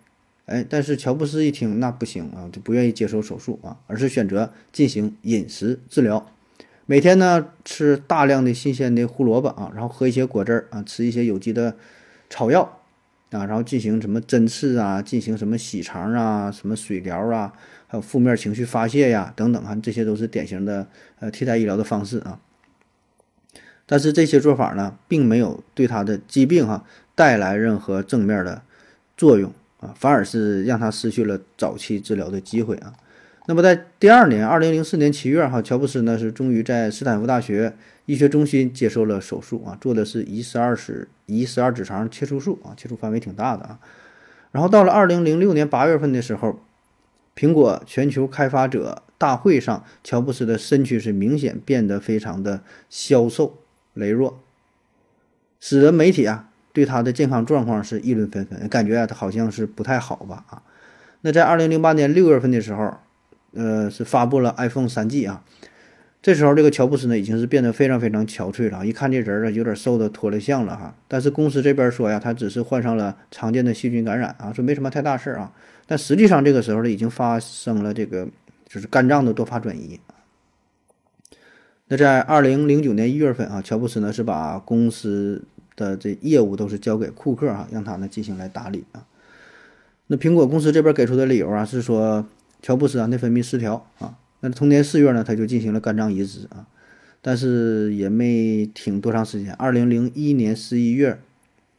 哎，但是乔布斯一听，那不行啊，就不愿意接受手术啊，而是选择进行饮食治疗。每天呢吃大量的新鲜的胡萝卜啊，然后喝一些果汁儿啊，吃一些有机的草药啊，然后进行什么针刺啊，进行什么洗肠啊，什么水疗啊，还有负面情绪发泄呀等等啊，这些都是典型的呃替代医疗的方式啊。但是这些做法呢，并没有对他的疾病哈带来任何正面的作用啊，反而是让他失去了早期治疗的机会啊。那么在第二年，二零零四年七月，哈，乔布斯呢是终于在斯坦福大学医学中心接受了手术啊，做的是胰十二指胰十二指肠切除术啊，切除范围挺大的啊。然后到了二零零六年八月份的时候，苹果全球开发者大会上，乔布斯的身躯是明显变得非常的消瘦羸弱，使得媒体啊对他的健康状况是议论纷纷，感觉啊他好像是不太好吧啊。那在二零零八年六月份的时候，呃是发布了 iPhone 三 G 啊。这时候，这个乔布斯呢已经是变得非常非常憔悴了，一看这人儿啊，有点瘦的脱了相了哈。但是公司这边说呀，他只是患上了常见的细菌感染啊，说没什么太大事儿啊。但实际上这个时候呢，已经发生了这个就是肝脏的多发转移。那在二零零九年一月份啊，乔布斯呢是把公司的这业务都是交给库克哈，让他呢进行来打理啊。那苹果公司这边给出的理由啊是说，乔布斯啊内分泌失调啊。那同年四月呢，他就进行了肝脏移植啊，但是也没挺多长时间。二零零一年十一月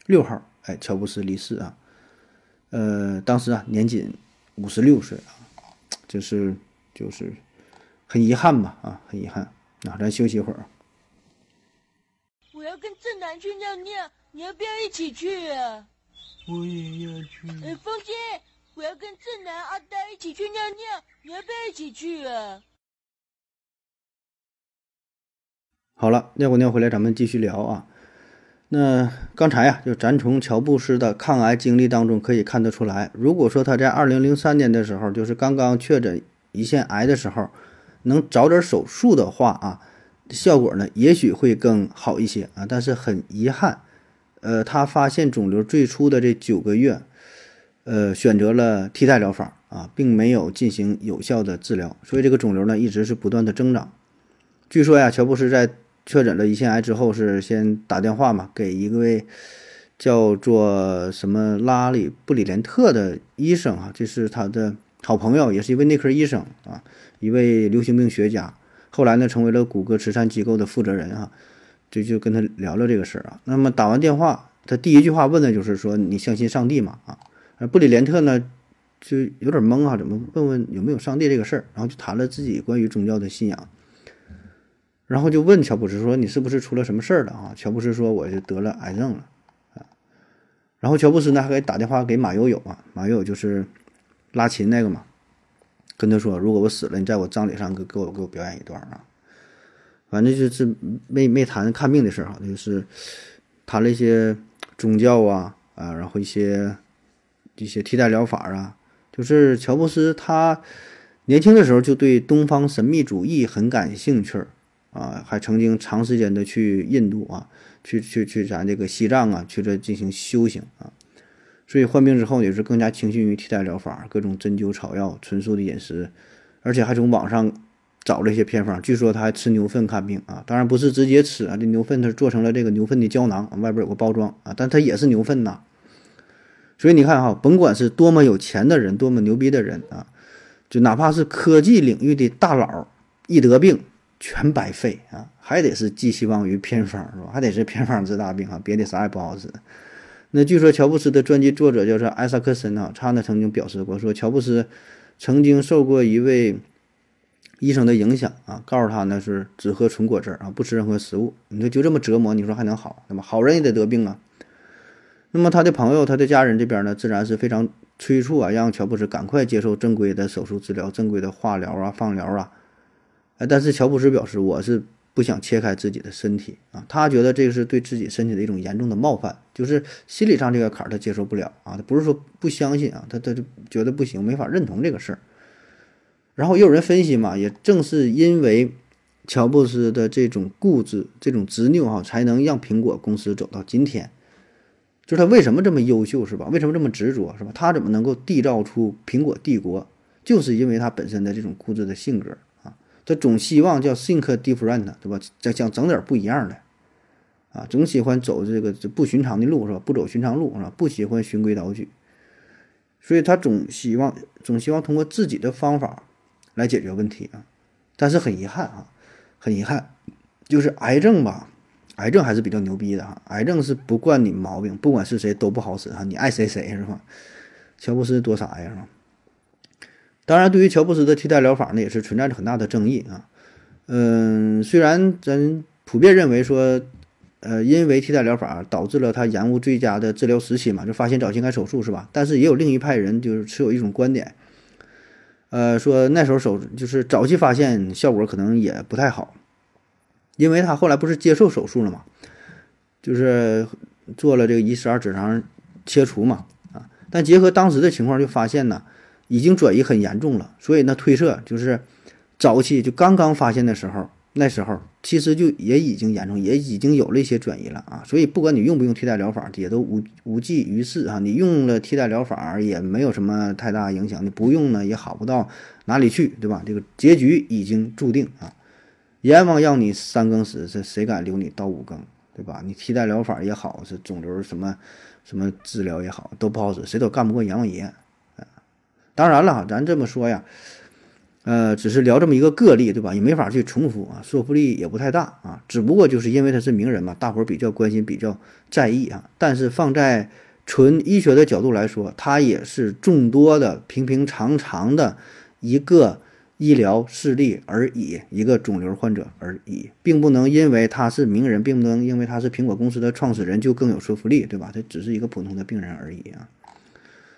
六号，哎，乔布斯离世啊，呃，当时啊年仅五十六岁啊，就是就是很遗憾吧啊，很遗憾啊，咱休息一会儿。我要跟正南去尿尿，你要不要一起去啊？我也要去。呃，风姐，我要跟正南、阿呆一起去尿尿，你要不要一起去啊？好了，尿过尿回来，咱们继续聊啊。那刚才呀，就咱从乔布斯的抗癌经历当中可以看得出来，如果说他在二零零三年的时候，就是刚刚确诊胰腺癌的时候，能早点手术的话啊，效果呢也许会更好一些啊。但是很遗憾，呃，他发现肿瘤最初的这九个月，呃，选择了替代疗法啊，并没有进行有效的治疗，所以这个肿瘤呢一直是不断的增长。据说呀，乔布斯在确诊了胰腺癌之后，是先打电话嘛，给一位叫做什么拉里布里连特的医生啊，这是他的好朋友，也是一位内科医生啊，一位流行病学家。后来呢，成为了谷歌慈善机构的负责人啊，就就跟他聊聊这个事儿啊。那么打完电话，他第一句话问的就是说：“你相信上帝吗？”啊，布里连特呢就有点懵啊，怎么问问有没有上帝这个事儿？然后就谈了自己关于宗教的信仰。然后就问乔布斯说：“你是不是出了什么事儿了啊？”乔布斯说：“我就得了癌症了。”然后乔布斯呢还给打电话给马友友啊，马友友就是拉琴那个嘛，跟他说：“如果我死了，你在我葬礼上给给我给我表演一段啊。”反正就是没没谈看病的事儿哈，就是谈了一些宗教啊啊，然后一些一些替代疗法啊，就是乔布斯他年轻的时候就对东方神秘主义很感兴趣。啊，还曾经长时间的去印度啊，去去去咱这个西藏啊，去这进行修行啊，所以患病之后也是更加倾心于替代疗法，各种针灸草药、纯素的饮食，而且还从网上找了一些偏方。据说他还吃牛粪看病啊，当然不是直接吃啊，这牛粪它做成了这个牛粪的胶囊，外边有个包装啊，但它也是牛粪呐。所以你看哈，甭管是多么有钱的人，多么牛逼的人啊，就哪怕是科技领域的大佬，一得病。全白费啊，还得是寄希望于偏方是吧？还得是偏方治大病啊，别的啥也不好使。那据说乔布斯的传记作者叫做艾萨克森啊，他呢曾经表示过，说乔布斯曾经受过一位医生的影响啊，告诉他呢是只喝纯果汁啊，不吃任何食物。你说就这么折磨，你说还能好？那么好人也得得病啊。那么他的朋友、他的家人这边呢，自然是非常催促啊，让乔布斯赶快接受正规的手术治疗、正规的化疗啊、放疗啊。哎，但是乔布斯表示，我是不想切开自己的身体啊，他觉得这个是对自己身体的一种严重的冒犯，就是心理上这个坎儿他接受不了啊，他不是说不相信啊，他他就觉得不行，没法认同这个事儿。然后也有人分析嘛，也正是因为乔布斯的这种固执、这种执拗哈，才能让苹果公司走到今天。就是他为什么这么优秀是吧？为什么这么执着是吧？他怎么能够缔造出苹果帝国？就是因为他本身的这种固执的性格啊。他总希望叫 think different，对吧？再想整点不一样的，啊，总喜欢走这个不寻常的路，是吧？不走寻常路，是吧？不喜欢循规蹈矩，所以他总希望总希望通过自己的方法来解决问题啊。但是很遗憾啊，很遗憾，就是癌症吧，癌症还是比较牛逼的哈。癌症是不惯你毛病，不管是谁都不好使哈，你爱谁谁是吧？乔布斯多傻呀，是吧？当然，对于乔布斯的替代疗法呢，也是存在着很大的争议啊。嗯，虽然咱普遍认为说，呃，因为替代疗法导致了他延误最佳的治疗时期嘛，就发现早期该手术是吧？但是也有另一派人就是持有一种观点，呃，说那时候手就是早期发现效果可能也不太好，因为他后来不是接受手术了嘛，就是做了这个一十二指肠切除嘛，啊，但结合当时的情况就发现呢，已经转移很严重了，所以呢推测就是早期就刚刚发现的时候，那时候其实就也已经严重，也已经有了一些转移了啊，所以不管你用不用替代疗法，也都无无济于事啊。你用了替代疗法也没有什么太大影响，你不用呢也好不到哪里去，对吧？这个结局已经注定啊。阎王要你三更死，这谁敢留你到五更，对吧？你替代疗法也好，是肿瘤什么什么治疗也好，都不好使，谁都干不过阎王爷。啊，当然了，咱这么说呀。呃，只是聊这么一个个例，对吧？也没法去重复啊，说服力也不太大啊。只不过就是因为他是名人嘛，大伙比较关心，比较在意啊。但是放在纯医学的角度来说，他也是众多的平平常常的一个医疗事例而已，一个肿瘤患者而已，并不能因为他是名人，并不能因为他是苹果公司的创始人就更有说服力，对吧？他只是一个普通的病人而已啊。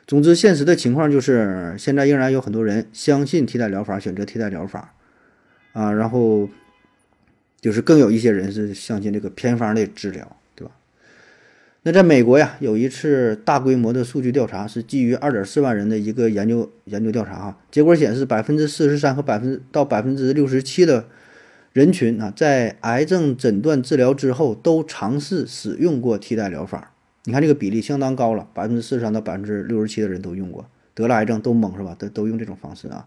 总之，现实的情况就是，现在仍然有很多人相信替代疗法，选择替代疗法，啊，然后就是更有一些人是相信这个偏方的治疗，那在美国呀，有一次大规模的数据调查，是基于二点四万人的一个研究研究调查啊，结果显示，百分之四十三和百分之到百分之六十七的人群啊，在癌症诊断治疗之后，都尝试使用过替代疗法。你看这个比例相当高了，百分之四十三到百分之六十七的人都用过，得了癌症都懵是吧？都都用这种方式啊。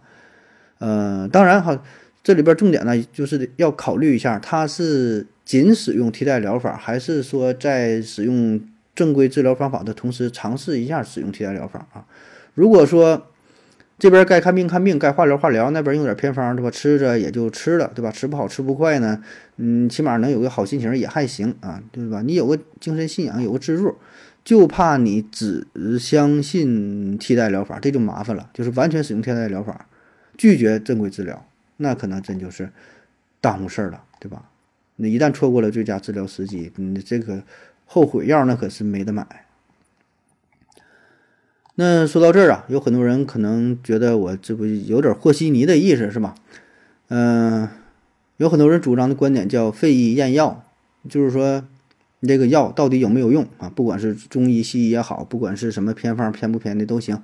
呃，当然哈，这里边重点呢就是要考虑一下，它是仅使用替代疗法，还是说在使用正规治疗方法的同时尝试一下使用替代疗法啊？如果说这边该看病看病，该化疗化疗，那边用点偏方对吧？吃着也就吃了对吧？吃不好吃不快呢，嗯，起码能有个好心情也还行啊，对吧？你有个精神信仰，有个支柱。就怕你只相信替代疗法，这就麻烦了。就是完全使用替代疗法，拒绝正规治疗，那可能真就是耽误事儿了，对吧？那一旦错过了最佳治疗时机，你这个后悔药那可是没得买。那说到这儿啊，有很多人可能觉得我这不有点和稀泥的意思是吧？嗯，有很多人主张的观点叫废医验药，就是说。你这个药到底有没有用啊？不管是中医、西医也好，不管是什么偏方偏不偏的都行，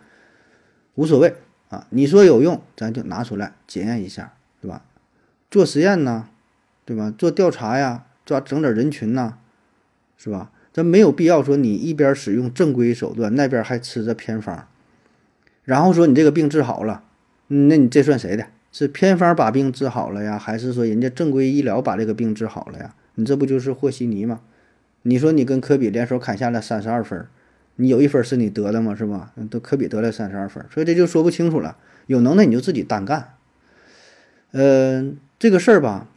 无所谓啊。你说有用，咱就拿出来检验一下，做实验呢，对吧？做调查呀，抓整点人群呐，是吧？咱没有必要说你一边使用正规手段，那边还吃着偏方，然后说你这个病治好了，那你这算谁的？是偏方把病治好了呀，还是说人家正规医疗把这个病治好了呀？你这不就是和稀泥吗？你说你跟科比联手砍下了三十二分，你有一分是你得的吗？是吧？都科比得了三十二分，所以这就说不清楚了。有能耐你就自己单干。嗯，这个事儿吧，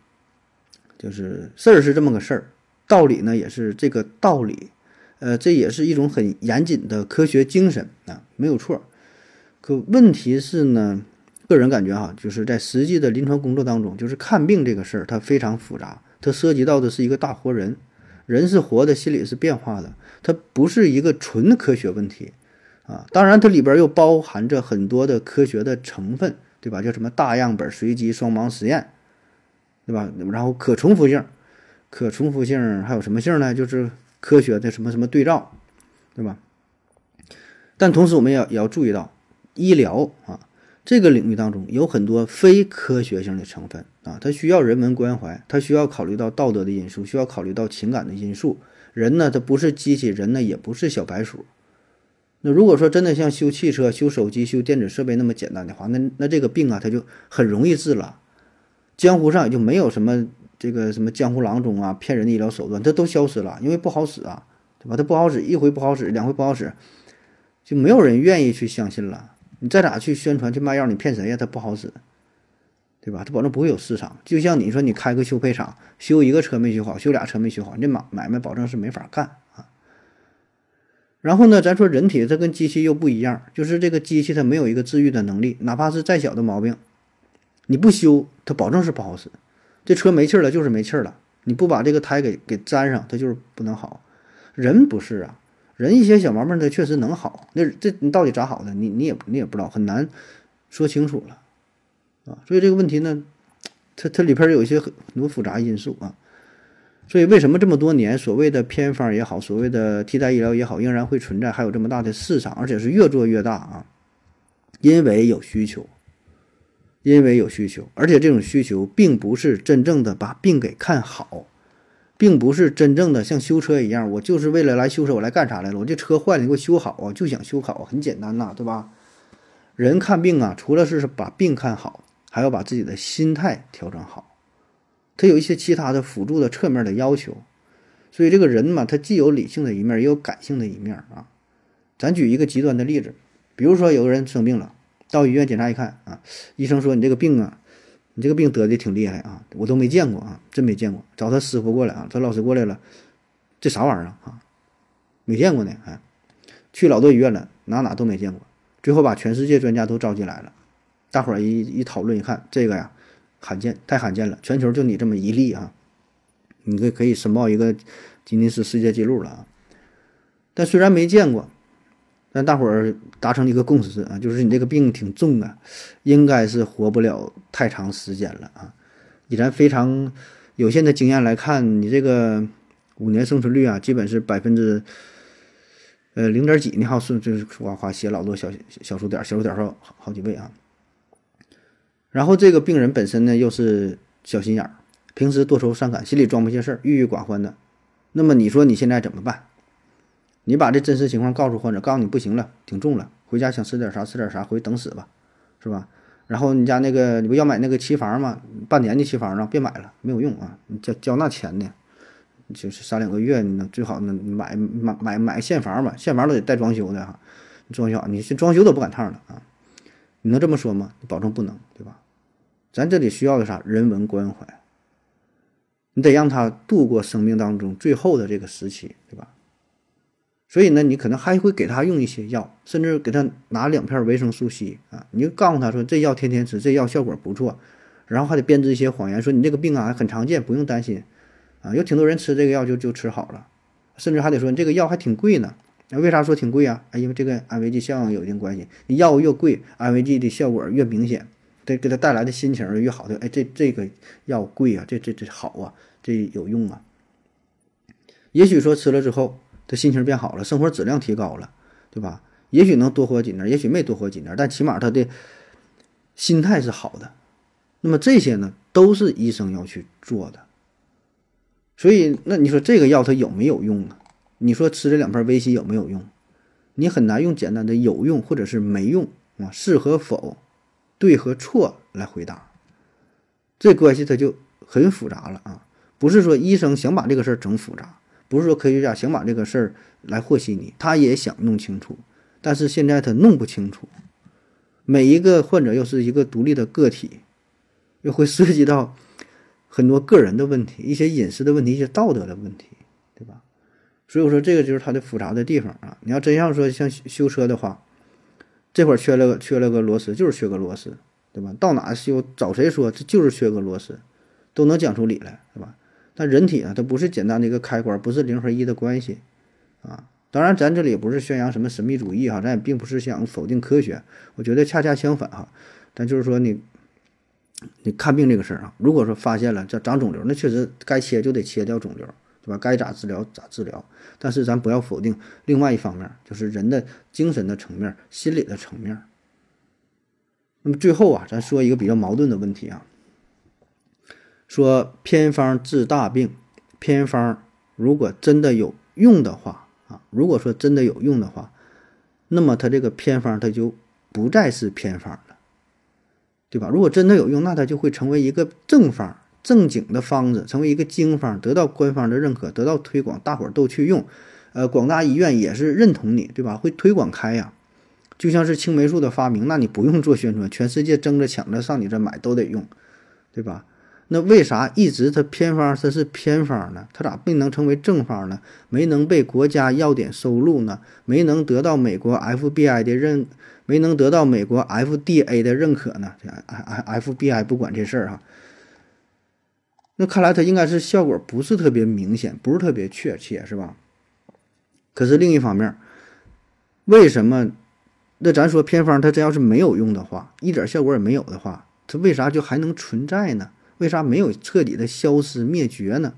就是事儿是这么个事儿，道理呢也是这个道理。呃，这也是一种很严谨的科学精神啊，没有错。可问题是呢，个人感觉哈，就是在实际的临床工作当中，就是看病这个事儿，它非常复杂，它涉及到的是一个大活人。人是活的，心理是变化的，它不是一个纯科学问题，啊，当然它里边又包含着很多的科学的成分，对吧？叫什么大样本随机双盲实验，对吧？然后可重复性，可重复性还有什么性呢？就是科学的什么什么对照，对吧？但同时我们也要也要注意到，医疗啊。这个领域当中有很多非科学性的成分啊，它需要人文关怀，它需要考虑到道德的因素，需要考虑到情感的因素。人呢，他不是机器人呢，也不是小白鼠。那如果说真的像修汽车、修手机、修电子设备那么简单的话，那那这个病啊，它就很容易治了。江湖上也就没有什么这个什么江湖郎中啊，骗人的医疗手段，这都消失了，因为不好使啊，对吧？它不好使，一回不好使，两回不好使，就没有人愿意去相信了。你再咋去宣传去卖药，你骗谁呀？它不好使，对吧？它保证不会有市场。就像你说，你开个修配厂，修一个车没修好，修俩车没修好，这买买卖保证是没法干啊。然后呢，咱说人体它跟机器又不一样，就是这个机器它没有一个治愈的能力，哪怕是再小的毛病，你不修，它保证是不好使。这车没气儿了，就是没气儿了。你不把这个胎给给粘上，它就是不能好。人不是啊，人一些小毛病它确实能好，那这你到底咋好的？你你也你也不知道，很难说清楚了啊。所以这个问题呢，它它里边有一些很多复杂因素啊。所以为什么这么多年所谓的偏方也好，所谓的替代医疗也好，仍然会存在，还有这么大的市场，而且是越做越大啊？因为有需求，因为有需求，而且这种需求并不是真正的把病给看好，并不是真正的像修车一样，我就是为了来修车，我来干啥来了？我这车坏了，你给我修好啊，就想修好，很简单呐，对吧？人看病啊，除了是把病看好，还要把自己的心态调整好。他有一些其他的辅助的侧面的要求，所以这个人嘛，他既有理性的一面，也有感性的一面啊。咱举一个极端的例子，比如说有个人生病了，到医院检查一看啊，医生说你这个病啊，你这个病得的挺厉害啊，我都没见过啊，真没见过。找他师傅过来啊，他老师过来了，这啥玩意儿啊？没见过呢，哎，去老多医院了，哪哪都没见过。最后把全世界专家都召集来了，大伙儿一一讨论一看，这个呀。罕见，太罕见了！全球就你这么一例啊，你可可以申报一个吉尼斯世界纪录了啊。但虽然没见过，但大伙儿达成一个共识啊，就是你这个病挺重啊，应该是活不了太长时间了啊。以咱非常有限的经验来看，你这个五年生存率啊，基本是百分之呃零点几，你好是就是哗哗写老多小小数点，小数点说好好几倍啊。然后这个病人本身呢又是小心眼儿，平时多愁善感，心里装不下事儿，郁郁寡欢的。那么你说你现在怎么办？你把这真实情况告诉患者，告诉你不行了，挺重了，回家想吃点啥吃点啥，回去等死吧，是吧？然后你家那个你不要买那个期房吗？半年的期房啊，别买了，没有用啊，你交交那钱呢，就是三两个月，你能最好能买买买买现房吧，现房都得带装修的哈，装修你是装修都不赶趟了啊。你能这么说吗？你保证不能，对吧？咱这里需要的啥？人文关怀。你得让他度过生命当中最后的这个时期，对吧？所以呢，你可能还会给他用一些药，甚至给他拿两片维生素 C 啊。你就告诉他说，这药天天吃，这药效果不错。然后还得编织一些谎言，说你这个病啊很常见，不用担心啊。有挺多人吃这个药就就吃好了，甚至还得说你这个药还挺贵呢。那为啥说挺贵啊？哎，因为这个安慰剂效应有一定关系。你药物越贵，安慰剂的效果越明显，对，给他带来的心情越好。的，哎，这这个药贵啊，这这这好啊，这有用啊。也许说吃了之后，他心情变好了，生活质量提高了，对吧？也许能多活几年，也许没多活几年，但起码他的心态是好的。那么这些呢，都是医生要去做的。所以，那你说这个药它有没有用呢？你说吃这两片维 C 有没有用？你很难用简单的有用或者是没用啊，是和否，对和错来回答。这关系它就很复杂了啊！不是说医生想把这个事儿整复杂，不是说科学家想把这个事儿来和稀泥，他也想弄清楚，但是现在他弄不清楚。每一个患者又是一个独立的个体，又会涉及到很多个人的问题、一些隐私的问题、一些道德的问题，对吧？所以我说，这个就是它的复杂的地方啊！你要真要说像修车的话，这会儿缺了个缺了个螺丝，就是缺个螺丝，对吧？到哪修找谁说这就是缺个螺丝，都能讲出理来，对吧？但人体啊，它不是简单的一个开关，不是零和一的关系啊！当然，咱这里也不是宣扬什么神秘主义哈，咱也并不是想否定科学，我觉得恰恰相反哈。但就是说，你你看病这个事儿啊，如果说发现了这长肿瘤，那确实该切就得切掉肿瘤。对吧？该咋治疗咋治疗，但是咱不要否定另外一方面，就是人的精神的层面、心理的层面。那么最后啊，咱说一个比较矛盾的问题啊，说偏方治大病，偏方如果真的有用的话啊，如果说真的有用的话，那么它这个偏方它就不再是偏方了，对吧？如果真的有用，那它就会成为一个正方。正经的方子成为一个经方，得到官方的认可，得到推广，大伙儿都去用，呃，广大医院也是认同你，对吧？会推广开呀，就像是青霉素的发明，那你不用做宣传，全世界争着抢着上你这买都得用，对吧？那为啥一直它偏方它是偏方呢？它咋没能成为正方呢？没能被国家药典收录呢？没能得到美国 FBI 的认，没能得到美国 FDA 的认可呢？这 F FBI 不管这事儿哈。那看来它应该是效果不是特别明显，不是特别确切，是吧？可是另一方面，为什么？那咱说偏方它真要是没有用的话，一点效果也没有的话，它为啥就还能存在呢？为啥没有彻底的消失灭绝呢？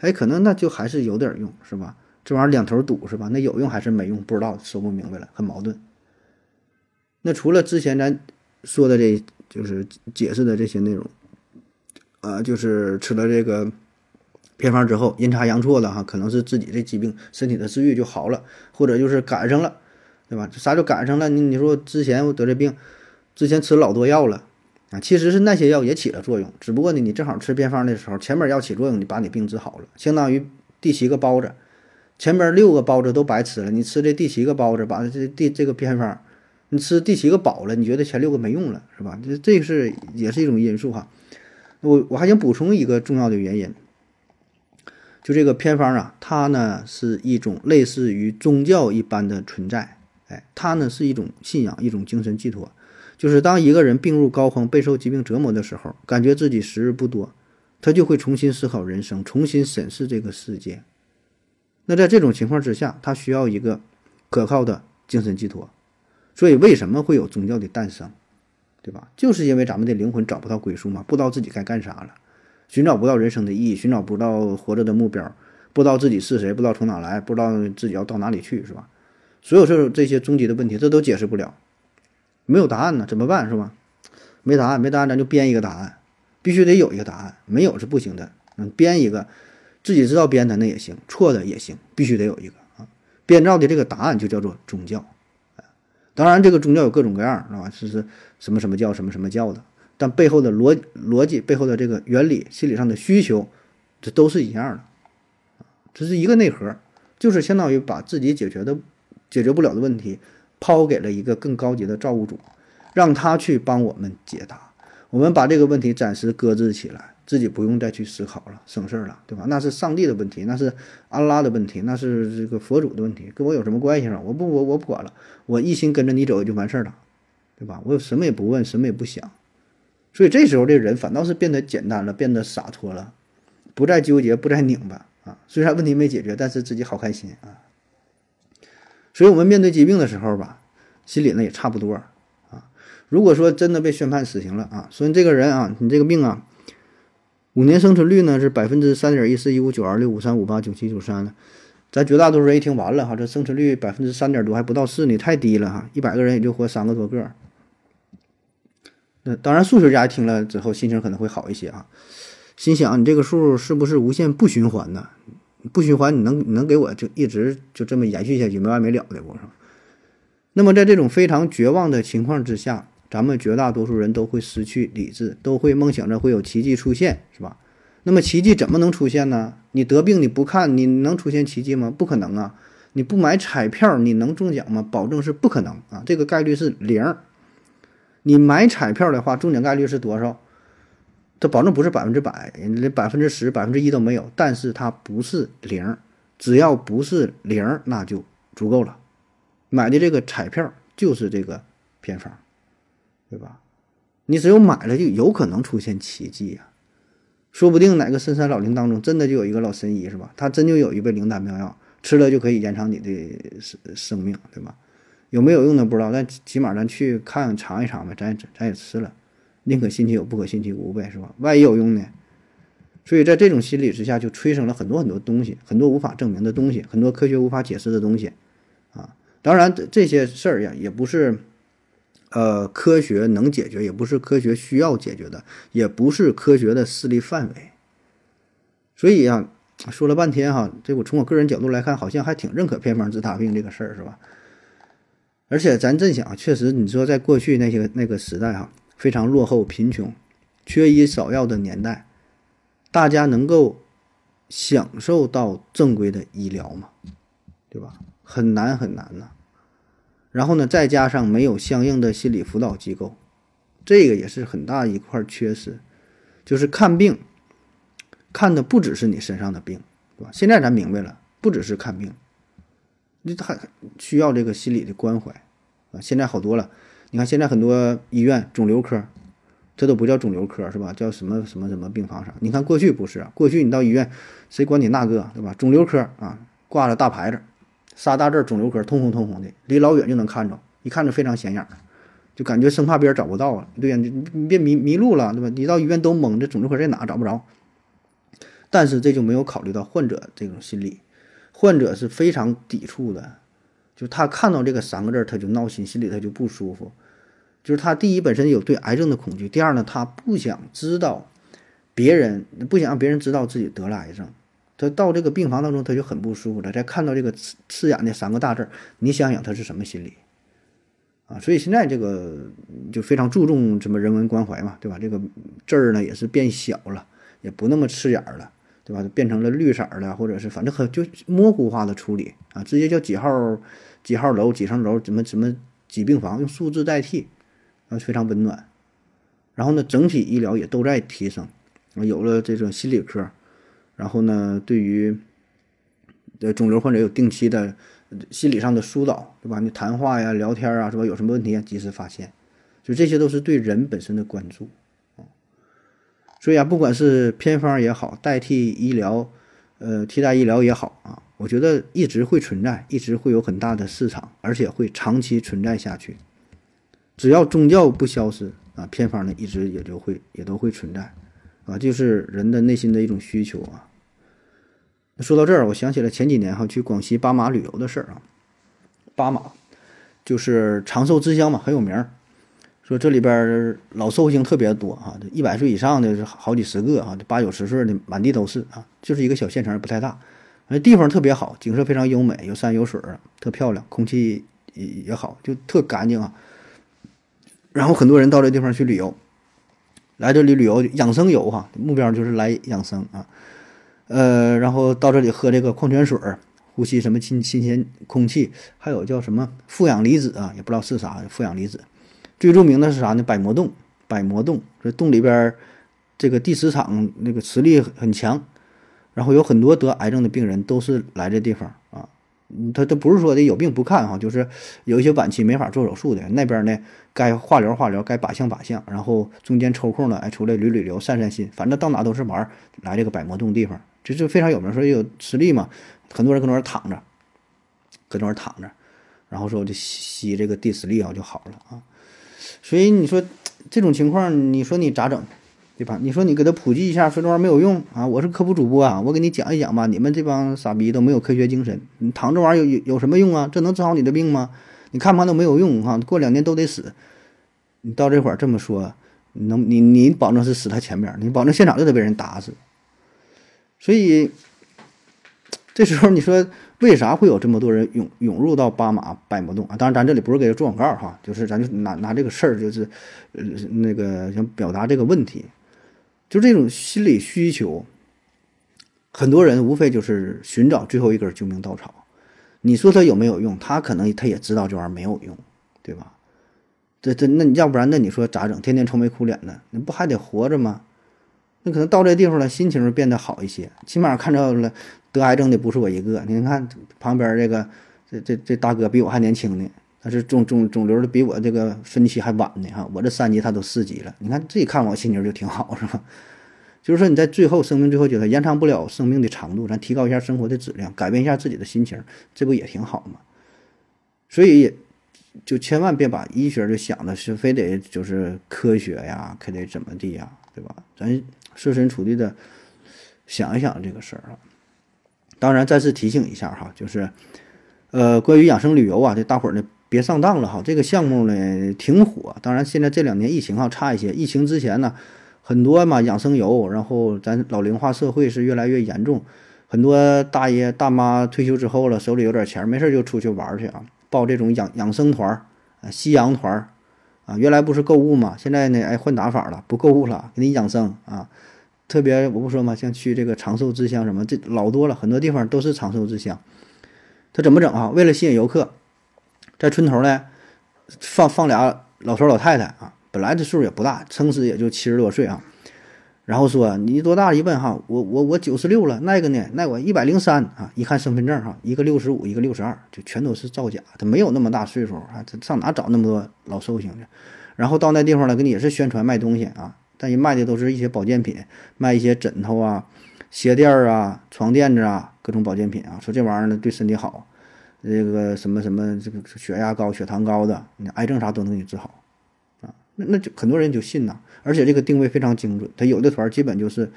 哎，可能那就还是有点用，是吧？这玩意儿两头堵，是吧？那有用还是没用？不知道，说不明白了，很矛盾。那除了之前咱说的这，就是解释的这些内容，呃，就是吃了这个偏方之后，阴差阳错的哈，可能是自己这疾病身体的治愈就好了，或者就是赶上了，对吧？啥就赶上了？你你说之前我得这病，之前吃老多药了其实是那些药也起了作用，只不过呢，你正好吃偏方的时候，前面药起作用，你把你病治好了，相当于第七个包子，前边六个包子都白吃了，你吃这第七个包子，把这第这个偏方。你吃第七个饱了，你觉得前六个没用了，是吧？这这是也是一种因素哈。我我还想补充一个重要的原因，就这个偏方啊，它呢是一种类似于宗教一般的存在，哎，它呢是一种信仰，一种精神寄托。就是当一个人病入膏肓、备受疾病折磨的时候，感觉自己时日不多，他就会重新思考人生，重新审视这个世界。那在这种情况之下，他需要一个可靠的精神寄托。所以，为什么会有宗教的诞生，对吧？就是因为咱们的灵魂找不到归宿嘛，不知道自己该干啥了，寻找不到人生的意义，寻找不到活着的目标，不知道自己是谁，不知道从哪来，不知道自己要到哪里去，是吧？所有这这些终极的问题，这都解释不了，没有答案呢，怎么办，是吧？没答案，没答案，咱就编一个答案，必须得有一个答案，没有是不行的。嗯，编一个，自己知道编的那也行，错的也行，必须得有一个啊。编造的这个答案就叫做宗教。当然，这个宗教有各种各样，是吧？是是什么什么教，什么什么教的，但背后的逻逻辑、背后的这个原理、心理上的需求，这都是一样的，这是一个内核，就是相当于把自己解决的解决不了的问题，抛给了一个更高级的造物主，让他去帮我们解答，我们把这个问题暂时搁置起来。自己不用再去思考了，省事儿了，对吧？那是上帝的问题，那是安拉的问题，那是这个佛祖的问题，跟我有什么关系啊？我不，我我不管了，我一心跟着你走就完事儿了，对吧？我什么也不问，什么也不想，所以这时候这人反倒是变得简单了，变得洒脱了，不再纠结，不再拧巴啊。虽然问题没解决，但是自己好开心啊。所以我们面对疾病的时候吧，心里呢也差不多啊。如果说真的被宣判死刑了啊，说你这个人啊，你这个病啊。五年生存率呢是百分之三点一四一五九二六五三五八九七九三了，咱绝大多数人一听完了哈，这生存率百分之三点多还不到四呢，太低了哈，一百个人也就活三个多个。那当然，数学家听了之后心情可能会好一些啊，心想你这个数是不是无限不循环呢？不循环，你能你能给我就一直就这么延续下去没完没了的不是？那么在这种非常绝望的情况之下。咱们绝大多数人都会失去理智，都会梦想着会有奇迹出现，是吧？那么奇迹怎么能出现呢？你得病你不看，你能出现奇迹吗？不可能啊！你不买彩票，你能中奖吗？保证是不可能啊！这个概率是零。你买彩票的话，中奖概率是多少？它保证不是百分之百，连百分之十、百分之一都没有。但是它不是零，只要不是零，那就足够了。买的这个彩票就是这个偏方。对吧？你只有买了，就有可能出现奇迹呀。说不定哪个深山老林当中，真的就有一个老神医，是吧？他真就有一味灵丹妙药，吃了就可以延长你的生生命，对吧？有没有用的不知道，但起码咱去看尝一尝呗。咱也咱也吃了，宁可信其有，不可信其无呗，是吧？万一有用呢？所以在这种心理之下，就催生了很多很多东西，很多无法证明的东西，很多科学无法解释的东西啊。当然，这些事儿呀，也不是。呃，科学能解决，也不是科学需要解决的，也不是科学的势力范围。所以啊，说了半天哈，这我从我个人角度来看，好像还挺认可偏方治大病这个事儿，是吧？而且咱真想，确实你说在过去那些那个时代哈，非常落后、贫穷、缺医少药的年代，大家能够享受到正规的医疗吗？对吧？很难很难呐。然后呢，再加上没有相应的心理辅导机构，这个也是很大一块缺失。就是看病，看的不只是你身上的病，对吧？现在咱明白了，不只是看病，你还需要这个心理的关怀啊。现在好多了，你看现在很多医院肿瘤科，这都不叫肿瘤科是吧？叫什么什么什么病房啥？你看过去不是啊，过去你到医院，谁管你那个对吧？肿瘤科啊，挂着大牌子，仨大字肿瘤科，通红通红的，离老远就能看着，一看着非常显眼，就感觉生怕别人找不到啊。对呀，你你别迷迷路了对吧？你到医院都懵，这肿瘤科在哪找不着。但是这就没有考虑到患者这种心理，患者是非常抵触的，就他看到这个三个字儿他就闹心，心里他就不舒服。就是他第一本身有对癌症的恐惧，第二呢，他不想知道别人不想让别人知道自己得了癌症。他到这个病房当中，他就很不舒服了。再看到这个刺刺眼的三个大字儿，你想想他是什么心理啊？所以现在这个就非常注重什么人文关怀嘛，对吧？这个字儿呢也是变小了，也不那么刺眼了，对吧？变成了绿色的，或者是反正很就模糊化的处理啊，直接叫几号几号楼几层楼怎么怎么几病房，用数字代替。啊，非常温暖。然后呢，整体医疗也都在提升，啊，有了这种心理科，然后呢，对于呃肿瘤患者有定期的心理上的疏导，对吧？你谈话呀、聊天啊，是吧？有什么问题啊，及时发现，就这些都是对人本身的关注啊。所以啊，不管是偏方也好，代替医疗，呃，替代医疗也好啊，我觉得一直会存在，一直会有很大的市场，而且会长期存在下去。只要宗教不消失啊，偏方呢一直也就会也都会存在，啊，就是人的内心的一种需求啊。说到这儿，我想起了前几年哈去广西巴马旅游的事儿啊。巴马就是长寿之乡嘛，很有名儿。说这里边老寿星特别多啊，一百岁以上的是好几十个啊，八九十岁的满地都是啊。就是一个小县城，不太大，那地方特别好，景色非常优美，有山有水，特漂亮，空气也也好，就特干净啊。然后很多人到这地方去旅游，来这里旅游养生游哈，目标就是来养生啊。呃，然后到这里喝这个矿泉水，呼吸什么新新鲜空气，还有叫什么负氧离子啊，也不知道是啥负氧离子。最著名的是啥呢？百魔洞，百魔洞这洞里边这个地磁场那个磁力很强，然后有很多得癌症的病人都是来这地方啊。他他不是说的有病不看哈，就是有一些晚期没法做手术的那边呢，该化疗化疗，该靶向靶向，然后中间抽空了，哎出来旅旅游，散散心，反正到哪都是玩。来这个百魔洞地方，这就非常有名，说有磁力嘛，很多人搁那儿躺着，搁那儿躺着，然后说就吸这个地磁力啊就好了啊。所以你说这种情况，你说你咋整？对吧？你说你给他普及一下，说这玩意没有用啊！我是科普主播啊，我给你讲一讲吧。你们这帮傻逼都没有科学精神，你躺这玩意儿有有有什么用啊？这能治好你的病吗？你看不都没有用哈，过两年都得死。你到这会儿这么说，能你你保证是死他前面，你保证现场就得被人打死。所以这时候你说为啥会有这么多人涌涌入到巴马百魔洞啊？当然，咱这里不是给他做广告哈，就是咱就拿拿这个事儿，就是呃那个想表达这个问题。就这种心理需求，很多人无非就是寻找最后一根救命稻草。你说他有没有用？他可能他也知道这玩意儿没有用，对吧？这这那你要不然那你说咋整？天天愁眉苦脸的，那不还得活着吗？那可能到这地方了，心情变得好一些，起码看到了得癌症的不是我一个。你看旁边这个这这这大哥比我还年轻呢，他是肿肿肿瘤的比我这个分期还晚呢哈，我这三级他都四级了。你看自己看我心情就挺好是吧？就是说你在最后生命最后阶段延长不了生命的长度，咱提高一下生活的质量，改变一下自己的心情，这不也挺好吗？所以就千万别把医学就想的是非得就是科学呀，可得怎么地呀，对吧？咱设身处地的想一想这个事儿啊。当然再次提醒一下哈，就是呃关于养生旅游啊，这大伙儿呢别上当了哈。这个项目呢挺火，当然现在这两年疫情哈差一些，疫情之前呢。很多嘛养生游，然后咱老龄化社会是越来越严重，很多大爷大妈退休之后了，手里有点钱，没事就出去玩去啊，报这种养养生团儿啊，夕阳团儿啊，原来不是购物嘛，现在呢，哎换打法了，不购物了，给你养生啊，特别我不说嘛，像去这个长寿之乡什么，这老多了，很多地方都是长寿之乡，他怎么整啊？为了吸引游客，在村头呢放放俩老头老太太啊。本来这岁数也不大，撑死也就七十多岁啊。然后说你多大？一问哈，我我我九十六了。那个呢？那我一百零三啊。一看身份证哈，一个六十五，一个六十二，就全都是造假。他没有那么大岁数啊，他上哪找那么多老寿星去？然后到那地方呢，给你也是宣传卖东西啊，但人卖的都是一些保健品，卖一些枕头啊、鞋垫儿啊、床垫子啊，各种保健品啊，说这玩意儿呢对身体好，这个什么什么这个血压高、血糖高的，你癌症啥都能给你治好啊，那那就很多人就信呐，而且这个定位非常精准，他有的团基本就是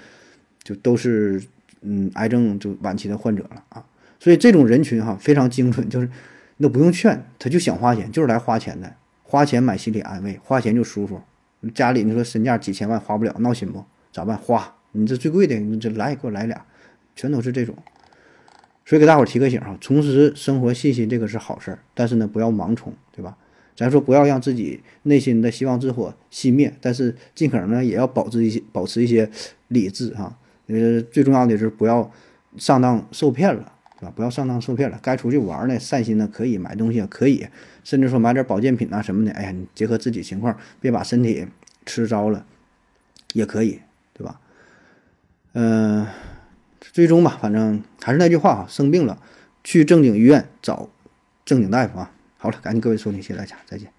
就都是嗯癌症就晚期的患者了啊，所以这种人群哈非常精准，就是你都不用劝，他就想花钱，就是来花钱的。花钱买心理安慰，花钱就舒服。家里你说身价几千万花不了，闹心不？咋办？花，你这最贵的，你这来给我来俩，全都是这种。所以给大伙儿提个醒啊，重拾生活信心这个是好事儿，但是呢不要盲从，对吧？咱说不要让自己内心的希望之火熄灭，但是尽可能呢也要保持一些保持一些理智哈。呃，最重要的是不要上当受骗了。对吧？不要上当受骗了。该出去玩呢，散心呢，可以买东西也可以，甚至说买点保健品啊什么的。哎呀，你结合自己情况，别把身体吃着了，也可以，对吧？嗯，最终吧，反正还是那句话啊，生病了，去正经医院找正经大夫啊。好了，感谢各位收听，谢谢大家，再见。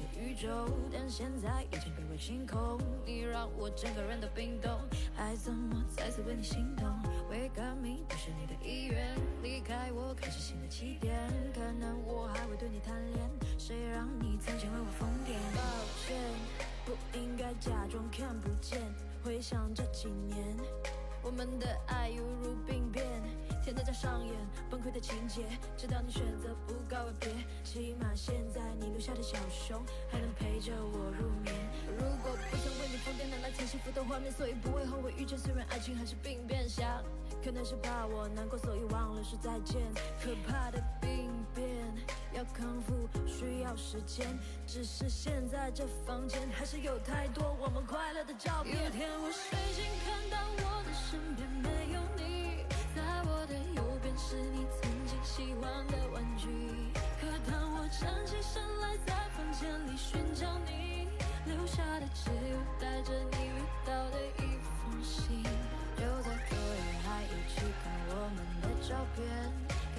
宇宙，但现在已经被我清空。你让我整个人都冰冻，还怎么再次为你心动？Wake up me 不是你的意愿，离开我开始新的起点。可能我还会对你贪恋，谁让你曾经为我疯癫？抱歉，不应该假装看不见。回想这几年，我们的爱犹如病变，天天在上演崩溃的情节。直到你选择不告而别，起码现在你留下的小熊还能陪着我入眠。如果不想为你疯癫，难道曾幸福的画面？所以不会后悔遇见，虽然爱情还是病变。想，可能是怕我难过，所以忘了说再见。可怕的病要康复需要时间，只是现在这房间还是有太多我们快乐的照片。有天我睡醒，看到我的身边没有你，在我的右边是你曾经喜欢的玩具。可当我站起身来，在房间里寻找你，留下的只有带着你味道的一封信。就在昨夜还一起看我们的照片，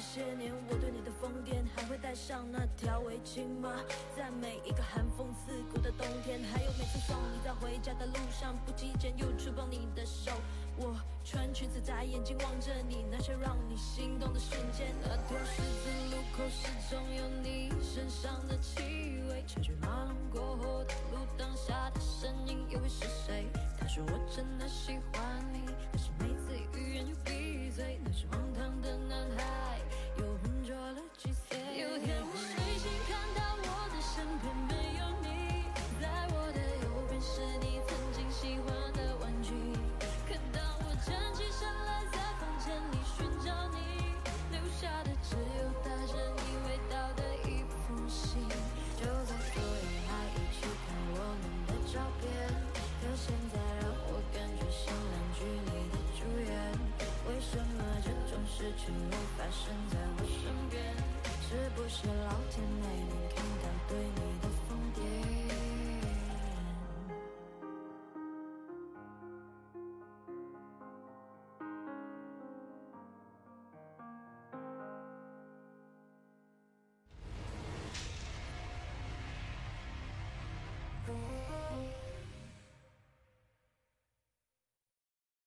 这些年我对你的疯癫，还会带上那条围巾吗？在每一个寒风刺骨的冬天，还有每次送你在回家的路上，不经意间又触碰你的手。我穿裙子眨眼睛望着你，那些让你心动的瞬间。那条十字路口始终有你身上的气味，车水马龙过后的路灯下的身影又会是谁？他说我真的喜欢你，但是每次语言就闭嘴。那只种事情会发生在我身边？是不是老天没能看到对你？